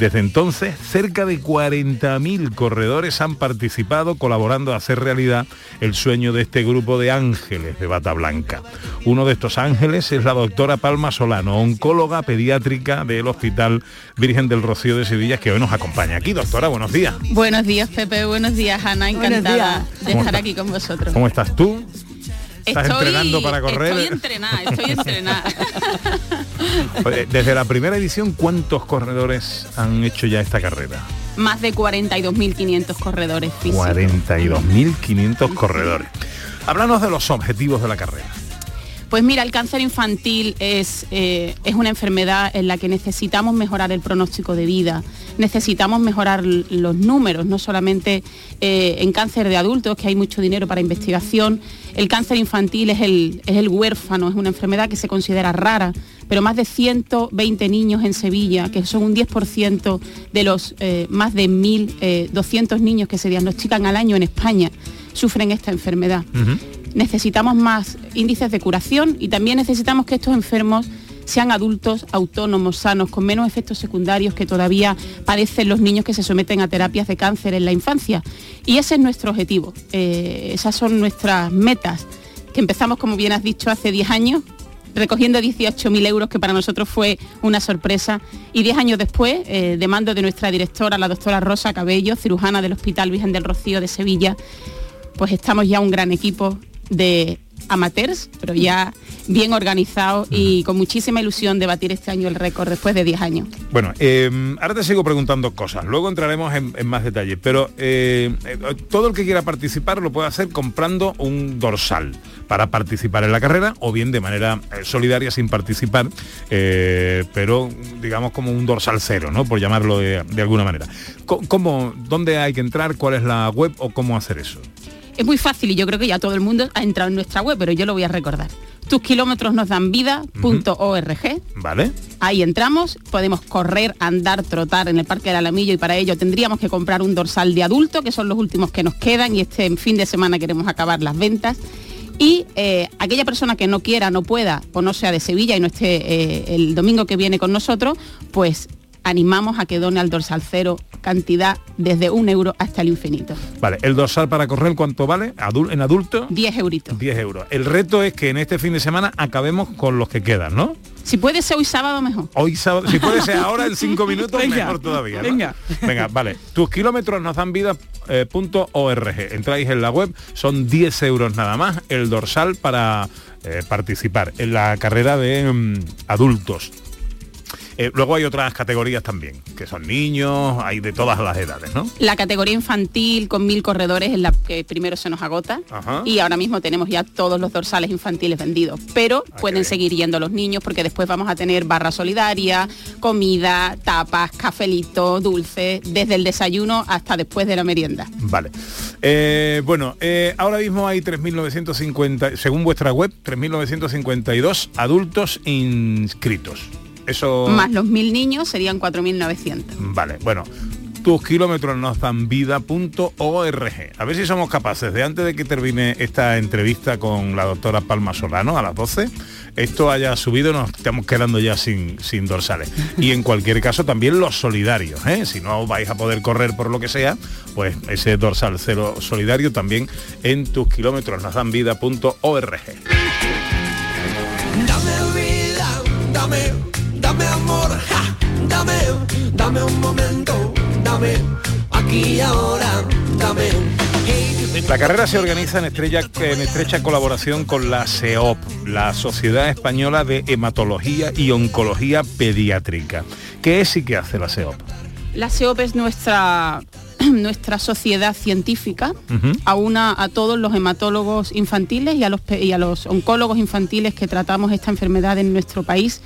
Desde entonces, cerca de 40.000 corredores han participado colaborando a hacer realidad el sueño de este grupo de ángeles de bata blanca. Uno de estos ángeles es la doctora Palma Solano, oncóloga pediátrica del Hospital Virgen del Rocío de Sevilla, que hoy nos acompaña aquí. Doctora, buenos días. Buenos días, Pepe. Buenos días, Ana. Encantada de ¿Cómo estar aquí con vosotros. ¿Cómo estás tú? ¿Estás entrenando para correr? Estoy entrenada, estoy entrenada. Desde la primera edición, ¿cuántos corredores han hecho ya esta carrera? Más de 42.500 corredores físicos. 42.500 corredores. Háblanos de los objetivos de la carrera. Pues mira, el cáncer infantil es, eh, es una enfermedad en la que necesitamos mejorar el pronóstico de vida, necesitamos mejorar los números, no solamente eh, en cáncer de adultos, que hay mucho dinero para investigación, el cáncer infantil es el, es el huérfano, es una enfermedad que se considera rara, pero más de 120 niños en Sevilla, que son un 10% de los eh, más de 1.200 niños que se diagnostican al año en España, sufren esta enfermedad necesitamos más índices de curación y también necesitamos que estos enfermos sean adultos autónomos, sanos, con menos efectos secundarios que todavía padecen los niños que se someten a terapias de cáncer en la infancia. Y ese es nuestro objetivo, eh, esas son nuestras metas, que empezamos, como bien has dicho, hace 10 años, recogiendo 18.000 euros, que para nosotros fue una sorpresa. Y 10 años después, eh, de mando de nuestra directora, la doctora Rosa Cabello, cirujana del Hospital Virgen del Rocío de Sevilla, pues estamos ya un gran equipo de amateurs, pero ya bien organizados y con muchísima ilusión de batir este año el récord después de 10 años. Bueno, eh, ahora te sigo preguntando cosas, luego entraremos en, en más detalle, pero eh, eh, todo el que quiera participar lo puede hacer comprando un dorsal para participar en la carrera o bien de manera eh, solidaria sin participar, eh, pero digamos como un dorsal cero, ¿no? Por llamarlo de, de alguna manera. ¿Cómo, ¿Dónde hay que entrar? ¿Cuál es la web o cómo hacer eso? Es muy fácil y yo creo que ya todo el mundo ha entrado en nuestra web, pero yo lo voy a recordar. Tus kilómetros nos dan vida.org. ¿Vale? Ahí entramos, podemos correr, andar, trotar en el Parque del Alamillo y para ello tendríamos que comprar un dorsal de adulto, que son los últimos que nos quedan y este fin de semana queremos acabar las ventas. Y eh, aquella persona que no quiera, no pueda o no sea de Sevilla y no esté eh, el domingo que viene con nosotros, pues animamos a que done al dorsal cero cantidad desde un euro hasta el infinito. Vale, el dorsal para correr, ¿cuánto vale? Adul- en adulto, 10 euritos. 10 euros. El reto es que en este fin de semana acabemos con los que quedan, ¿no? Si puede ser hoy sábado mejor. Hoy sábado, si puede ser ahora en cinco minutos, Venga, mejor todavía. ¿no? venga. Venga, vale. Tus kilómetros nos dan vida eh, punto org. Entráis en la web, son 10 euros nada más el dorsal para eh, participar en la carrera de mm, adultos. Eh, luego hay otras categorías también, que son niños, hay de todas las edades, ¿no? La categoría infantil con mil corredores es la que primero se nos agota Ajá. y ahora mismo tenemos ya todos los dorsales infantiles vendidos, pero pueden seguir yendo los niños porque después vamos a tener barra solidaria, comida, tapas, cafelito, dulce, desde el desayuno hasta después de la merienda. Vale. Eh, bueno, eh, ahora mismo hay 3.950, según vuestra web, 3.952 adultos inscritos. Eso... Más los mil niños serían 4.900. Vale, bueno. Tus kilómetros nos dan vida.org. A ver si somos capaces de antes de que termine esta entrevista con la doctora Palma Solano a las 12, esto haya subido, nos estamos quedando ya sin, sin dorsales. Y en cualquier caso también los solidarios, ¿eh? si no vais a poder correr por lo que sea, pues ese dorsal cero solidario también en tus kilómetros nos dan vida.org. dame un momento, dame, aquí y ahora, dame. Hey, La carrera se organiza en, estrella- en estrecha colaboración con la SEOP, la Sociedad Española de Hematología y Oncología Pediátrica. ¿Qué es y qué hace la SEOP? La SEOP es nuestra, nuestra sociedad científica, aúna a todos los hematólogos infantiles y a los, y a los oncólogos infantiles que tratamos esta enfermedad en nuestro país.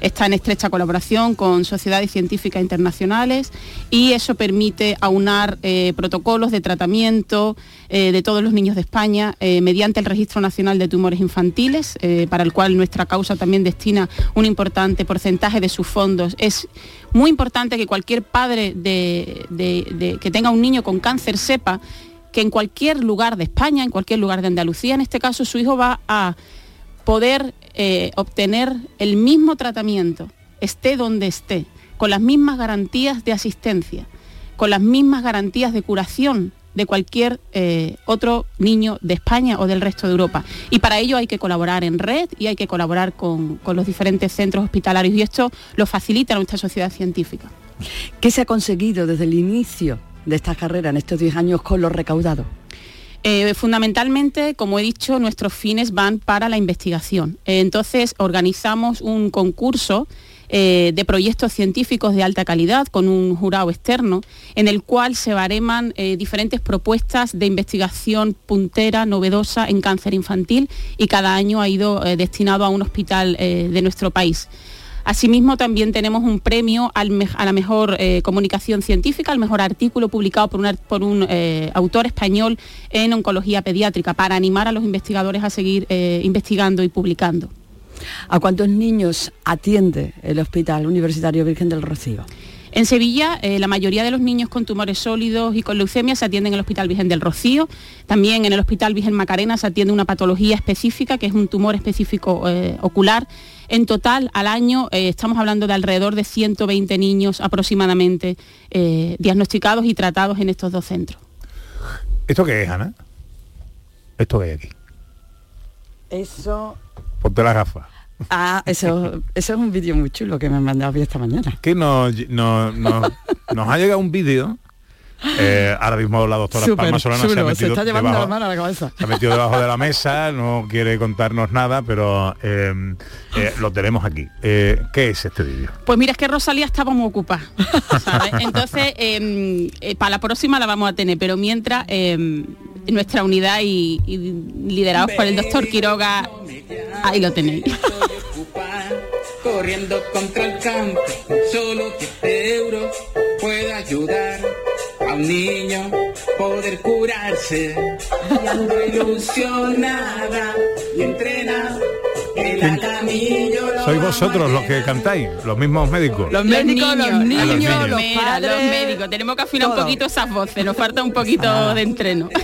Está en estrecha colaboración con sociedades científicas internacionales y eso permite aunar eh, protocolos de tratamiento eh, de todos los niños de España eh, mediante el Registro Nacional de Tumores Infantiles, para el cual nuestra causa también destina un importante porcentaje de sus fondos. Es muy importante que cualquier padre de- que tenga un niño con cáncer sepa que en cualquier lugar de España, en cualquier lugar de Andalucía, en este caso su hijo va a poder eh, obtener el mismo tratamiento, esté donde esté, con las mismas garantías de asistencia, con las mismas garantías de curación de cualquier eh, otro niño de España o del resto de Europa. Y para ello hay que colaborar en red y hay que colaborar con, con los diferentes centros hospitalarios y esto lo facilita nuestra sociedad científica. ¿Qué se ha conseguido desde el inicio de esta carrera en estos 10 años con lo recaudado? Eh, fundamentalmente, como he dicho, nuestros fines van para la investigación. Eh, entonces, organizamos un concurso eh, de proyectos científicos de alta calidad con un jurado externo, en el cual se bareman diferentes propuestas de investigación puntera, novedosa en cáncer infantil y cada año ha ido destinado a un hospital de nuestro país. Asimismo, también tenemos un premio a la mejor eh, comunicación científica, al mejor artículo publicado por un, eh, autor español en oncología pediátrica, para animar a los investigadores a seguir eh, investigando y publicando. ¿A cuántos niños atiende el Hospital Universitario Virgen del Rocío? En Sevilla, eh, la mayoría de los niños con tumores sólidos y con leucemia se atienden en el Hospital Virgen del Rocío. También en el Hospital Virgen Macarena se atiende una patología específica, que es un tumor específico eh, ocular. En total, al año, eh, estamos hablando de alrededor de 120 niños aproximadamente eh, diagnosticados y tratados en estos dos centros. ¿Esto qué es, Ana? ¿Esto qué hay aquí? Eso... Ponte las gafas. Ah, eso, eso es un vídeo muy chulo que me han mandado hoy esta mañana. Que nos, nos, nos- nos ha llegado un vídeo. Eh, ahora mismo la doctora Súper Palma Solana se ha chulo, se metido está llevando debajo- la mano a la cabeza. Se ha metido debajo de la mesa, no quiere contarnos nada, pero eh, eh, lo tenemos aquí. Eh, ¿Qué es este vídeo? Pues mira, es que Rosalía estaba muy ocupada. ¿sabes? Entonces, eh, eh, para la próxima la vamos a tener, pero mientras eh, nuestra unidad y, y liderados por el doctor Quiroga, ahí lo tenéis. corriendo contra el campo, solo 7 euros puede ayudar a un niño poder curarse. Y ando ilusionada y entrena Sois vosotros los que cantáis, los mismos médicos. Los médicos, los niños, niños, los niños. los Mira, padres... los médicos, tenemos que afinar un poquito esas voces, nos falta un poquito de entreno.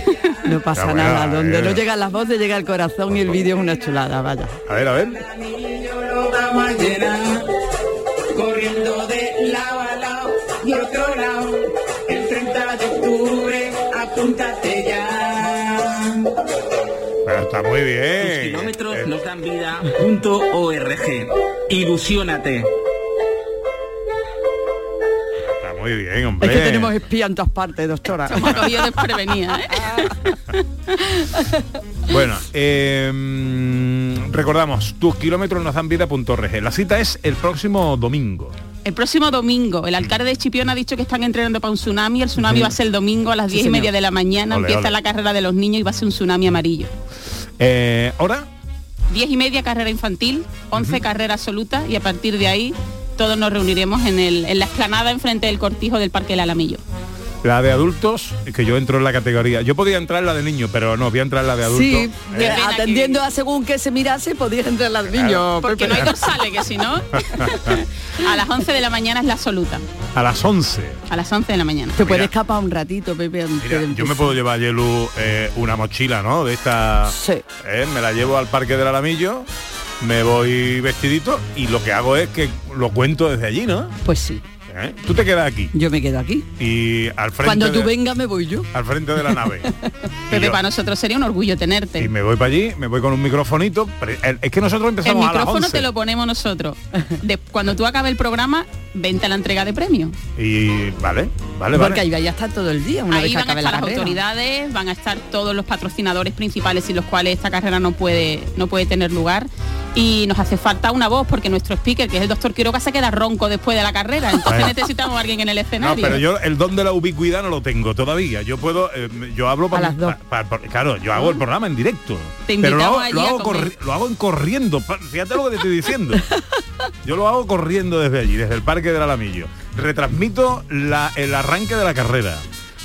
No pasa nada, donde eh. no llegan las voces llega el corazón y el vídeo es una chulada, vaya. A ver, a ver. lo vamos a llenar, corriendo de lado a lado y otro lado. Apúntate ya. Pero está muy bien. Kilómetros Eh, nos dan vida. Punto .org. Ilusiónate. Está muy bien, hombre. Es que tenemos espía en todas partes, doctora. Hemos cogido desprevenida, ¿eh? Bueno, eh, mm, recordamos, tus kilómetros nos dan vida.org. La cita es el próximo domingo. El próximo domingo, el alcalde de Chipión ha dicho que están entrenando para un tsunami. El tsunami va a ser el domingo a las Sí, 10 y media de la mañana. Ole, Empieza ole. la carrera de los niños y va a ser un tsunami amarillo. Eh, ¿Hora? 10 y media carrera infantil, 11 carrera absoluta y a partir de ahí todos nos reuniremos en, el, en la explanada enfrente del cortijo del Parque del Alamillo. La de adultos, que yo entro en la categoría. Yo podía entrar en la de niños, pero no, voy a entrar en la de adultos. Sí, Eh, atendiendo a según que se mirase, podía entrar las niños. Porque no hay dorsales, que si no, a las 11 de la mañana es la absoluta. A las 11. A las 11 de la mañana. Te puedes escapar un ratito, Pepe. Mira, de yo me puedo llevar, Yelu, eh, una mochila, ¿no? De esta... Sí. Eh, me la llevo al Parque del Alamillo, me voy vestidito y lo que hago es que lo cuento desde allí, ¿no? Pues sí. ¿Eh? Tú te quedas aquí Yo me quedo aquí. y al frente, Cuando tú de, vengas me voy yo. al frente de la nave. Pepe, yo- para nosotros sería un orgullo tenerte. y me voy para allí, me voy con un microfonito. el- Es que nosotros El empezamos a las micrófono 11. te lo ponemos nosotros. De- cuando tú acabes el programa, vente a la entrega de premios. Y vale, vale, Porque vale. ahí vaya a estar todo el día, una Ahí vez van a estar la las carrera. autoridades, van a estar todos los patrocinadores principales sin los cuales esta carrera no puede, no puede tener lugar. Y nos hace falta una voz porque nuestro speaker, que es el doctor Quiroga, se queda ronco después de la carrera. Entonces. Necesitamos a alguien en el No, escenario. pero yo el don de la ubicuidad no lo tengo todavía. Yo puedo, eh, yo hablo para, las dos. claro, yo hago el programa en directo. Te pero lo hago, lo, hago comer. corri- lo hago en corriendo. pa- Fíjate lo que te estoy diciendo. Yo lo hago corriendo desde allí, desde el Parque del Alamillo. Retransmito la- el arranque de la carrera.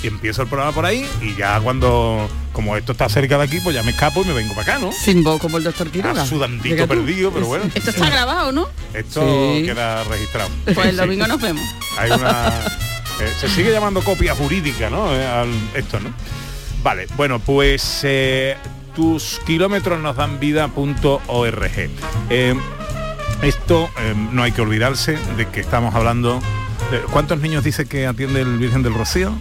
Y empiezo el programa por ahí y ya cuando, como esto está cerca de aquí, pues ya me escapo y me vengo para acá, ¿no? Sin voz como el doctor Quiroga. Ah, sudandito perdido, pero bueno. Esto está grabado, ¿no? Esto Sí. queda registrado. Pues el domingo nos vemos. Hay una. eh, se sigue llamando copia jurídica, ¿no? Eh, al- esto, ¿no? Vale, bueno, pues eh, tus kilómetros nos dan vida.org. Esto no hay que olvidarse de que estamos hablando. ¿Cuántos niños dice que atiende el Virgen del Rocío?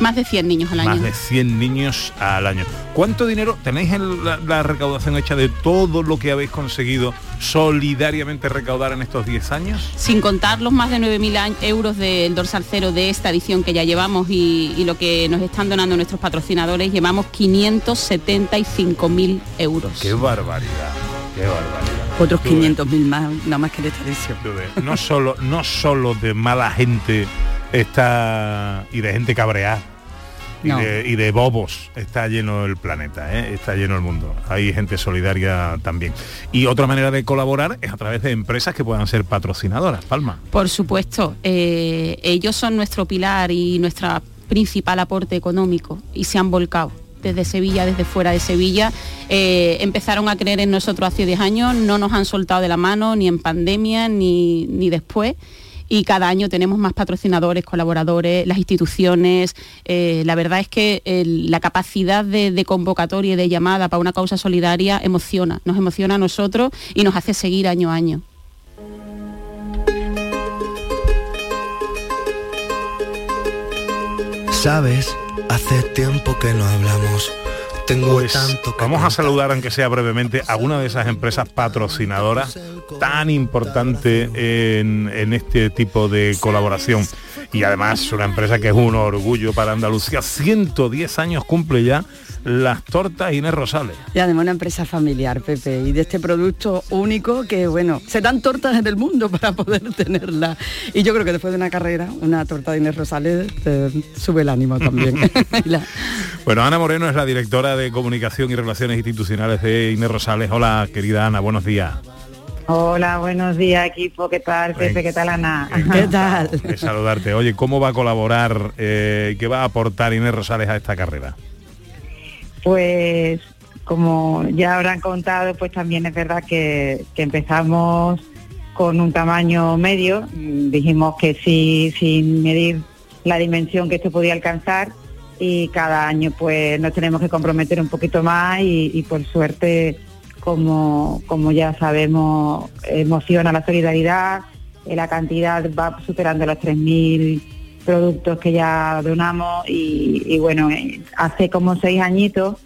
Más de 100 niños al año. Más de 100 niños al año. ¿Cuánto dinero tenéis en la, la recaudación hecha de todo lo que habéis conseguido solidariamente recaudar en estos 10 años? sin contar los más de 9.000 añ- euros del dorsal cero de esta edición que ya llevamos y, y lo que nos están donando nuestros patrocinadores, llevamos 575.000 euros. ¡Qué barbaridad! ¡Qué barbaridad! Otros Tú ves. 500.000 más, nada más que de esta edición. No solo, no solo de mala gente está y de gente cabreada y, de, y de bobos está lleno el planeta, ¿eh? está lleno el mundo. Hay gente solidaria también. Y otra manera de colaborar es a través de empresas que puedan ser patrocinadoras, Palma. Por supuesto, eh, ellos son nuestro pilar y nuestra principal aporte económico y se han volcado desde Sevilla, desde fuera de Sevilla. Eh, empezaron a creer en nosotros hace 10 años, no nos han soltado de la mano ni en pandemia ni, ni después. Y cada año tenemos más patrocinadores, colaboradores, las instituciones. Eh, la verdad es que la capacidad de, de convocatoria y de llamada para una causa solidaria emociona, nos emociona a nosotros y nos hace seguir año a año. Sabes, hace tiempo que no hablamos. Tengo Pues tanto que vamos a saludar, aunque sea brevemente, a una de esas empresas patrocinadoras tan importante en, en este tipo de colaboración. Y además una empresa que es un orgullo para Andalucía. 110 años cumple ya las tortas Inés Rosales. Y además una empresa familiar, Pepe, y de este producto único que, bueno, se dan tortas en el mundo para poder tenerla. Y yo creo que después de una carrera, una torta de Inés Rosales te sube el ánimo también. La- Bueno, Ana Moreno es la directora de Comunicación y Relaciones Institucionales de Inés Rosales. Hola, querida Ana, buenos días. Hola, buenos días equipo, ¿qué tal Pepe? ¿Qué tal Ana? ¿Qué tal? De saludarte. Oye, ¿cómo va a colaborar, eh, qué va a aportar Inés Rosales a esta carrera? Pues como ya habrán contado, pues también es verdad que, que empezamos con un tamaño medio, dijimos que sí, sin medir la dimensión que esto podía alcanzar y cada año pues nos tenemos que comprometer un poquito más y, y por suerte, como, como ya sabemos, emociona la solidaridad, eh, la cantidad va superando los 3.000 productos que ya donamos y, bueno, eh, hace como seis añitos,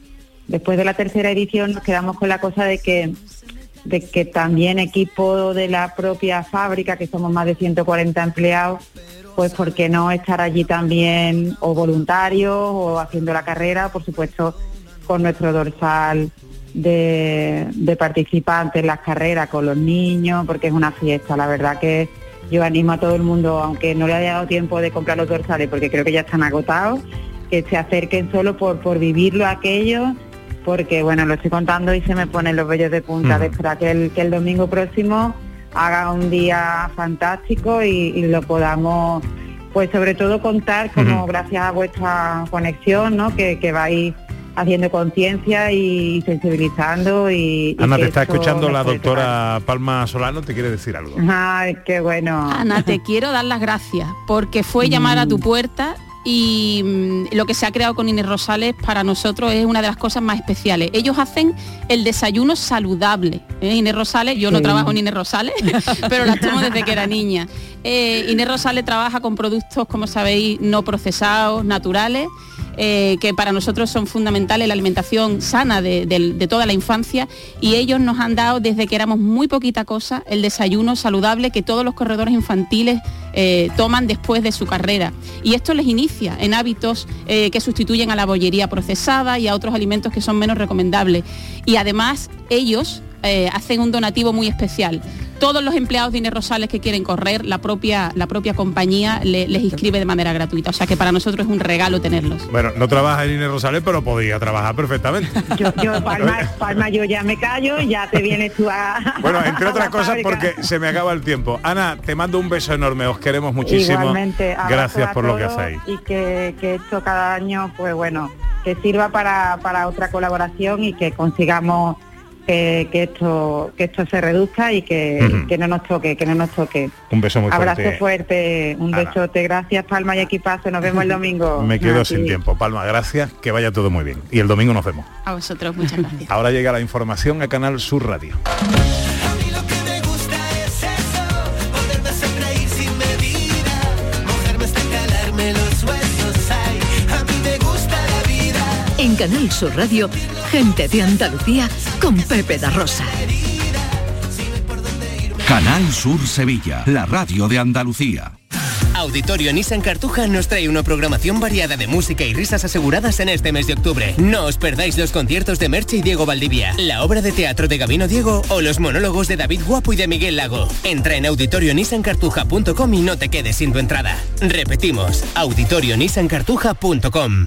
después de la tercera edición nos quedamos con la cosa de que de que también equipo de la propia fábrica, que somos más de 140 empleados, pues por qué no estar allí también o voluntarios o haciendo la carrera, por supuesto con nuestro dorsal de, de participantes en las carreras, con los niños, porque es una fiesta, la verdad que yo animo a todo el mundo, aunque no le haya dado tiempo de comprar los dorsales, porque creo que ya están agotados, que se acerquen solo por, por vivirlo aquello, porque bueno, lo estoy contando y se me ponen los vellos de punta. De esperar que el, que el domingo próximo haga un día fantástico y, y lo podamos, pues sobre todo contar como gracias a vuestra conexión, ¿no? Que, que vais haciendo conciencia y sensibilizando y... Ana, te está escuchando la doctora Palma Solano, te quiere decir algo. Ay, qué bueno. Ana, te quiero dar las gracias porque fue llamar a tu puerta y mm, lo que se ha creado con Inés Rosales para nosotros es una de las cosas más especiales. Ellos hacen el desayuno saludable. ¿eh? Inés Rosales, yo no trabajo en Inés Rosales, pero la tomo desde que era niña. Eh, Inés Rosales trabaja con productos, como sabéis, no procesados, naturales. Eh, que para nosotros son fundamentales la alimentación sana de, toda la infancia y ellos nos han dado desde que éramos muy poquita cosa el desayuno saludable que todos los corredores infantiles eh, toman después de su carrera. Y esto les inicia en hábitos eh, que sustituyen a la bollería procesada y a otros alimentos que son menos recomendables. Y además ellos hacen un donativo muy especial todos los empleados de Inés Rosales que quieren correr, la propia, la propia compañía le- les inscribe de manera gratuita. O sea que para nosotros es un regalo tenerlos. Bueno, no trabaja en Inés Rosales, pero podía trabajar perfectamente. Yo, yo, Palma, Palma, yo ya me callo y ya te vienes tú a... Bueno, entre otras cosas fábrica. porque se me acaba el tiempo. Ana, te mando un beso enorme, os queremos muchísimo. Igualmente, Gracias por lo que hacéis. Y que, que esto cada año, pues bueno, que sirva para, para otra colaboración y que consigamos que, que esto que esto se reduzca y que, que no nos toque, que no nos toque. Un beso muy Abrazo fuerte. fuerte, un Ana. besote, gracias Palma y equipazo, nos vemos el domingo. Me quedo sin ti. tiempo. Palma, gracias, que vaya todo muy bien. Y el domingo nos vemos. A vosotros, muchas gracias. Ahora llega la información a Canal Sur Radio. En Canal Sur Radio, gente de Andalucía con Pepe da Rosa. Canal Sur Sevilla, la radio de Andalucía. Auditorio Nissan Cartuja nos trae una programación variada de música y risas aseguradas en este mes de octubre. No os perdáis los conciertos de Merche y Diego Valdivia, la obra de teatro de Gabino Diego o los monólogos de David Guapo y de Miguel Lago. Entra en auditorionissancartuja.com y no te quedes sin tu entrada. Repetimos, auditorionissancartuja.com.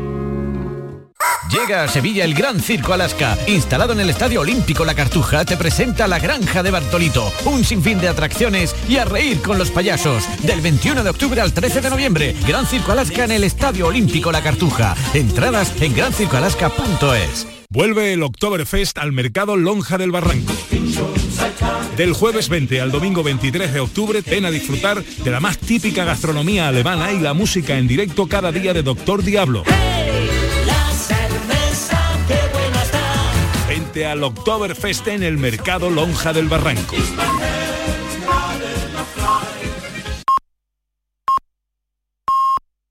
Llega a Sevilla el Gran Circo Alaska. Instalado en el Estadio Olímpico La Cartuja, te presenta la Granja de Bartolito. Un sinfín de atracciones y a reír con los payasos. Del 21 de octubre al 13 de noviembre. Gran Circo Alaska en el Estadio Olímpico La Cartuja. Entradas en grancircoalaska.es. Vuelve el Oktoberfest al mercado Lonja del Barranco. Del jueves 20 al domingo 23 de octubre, ven a disfrutar de la más típica gastronomía alemana y la música en directo cada día de Doctor Diablo. Al Oktoberfest en el mercado Lonja del Barranco.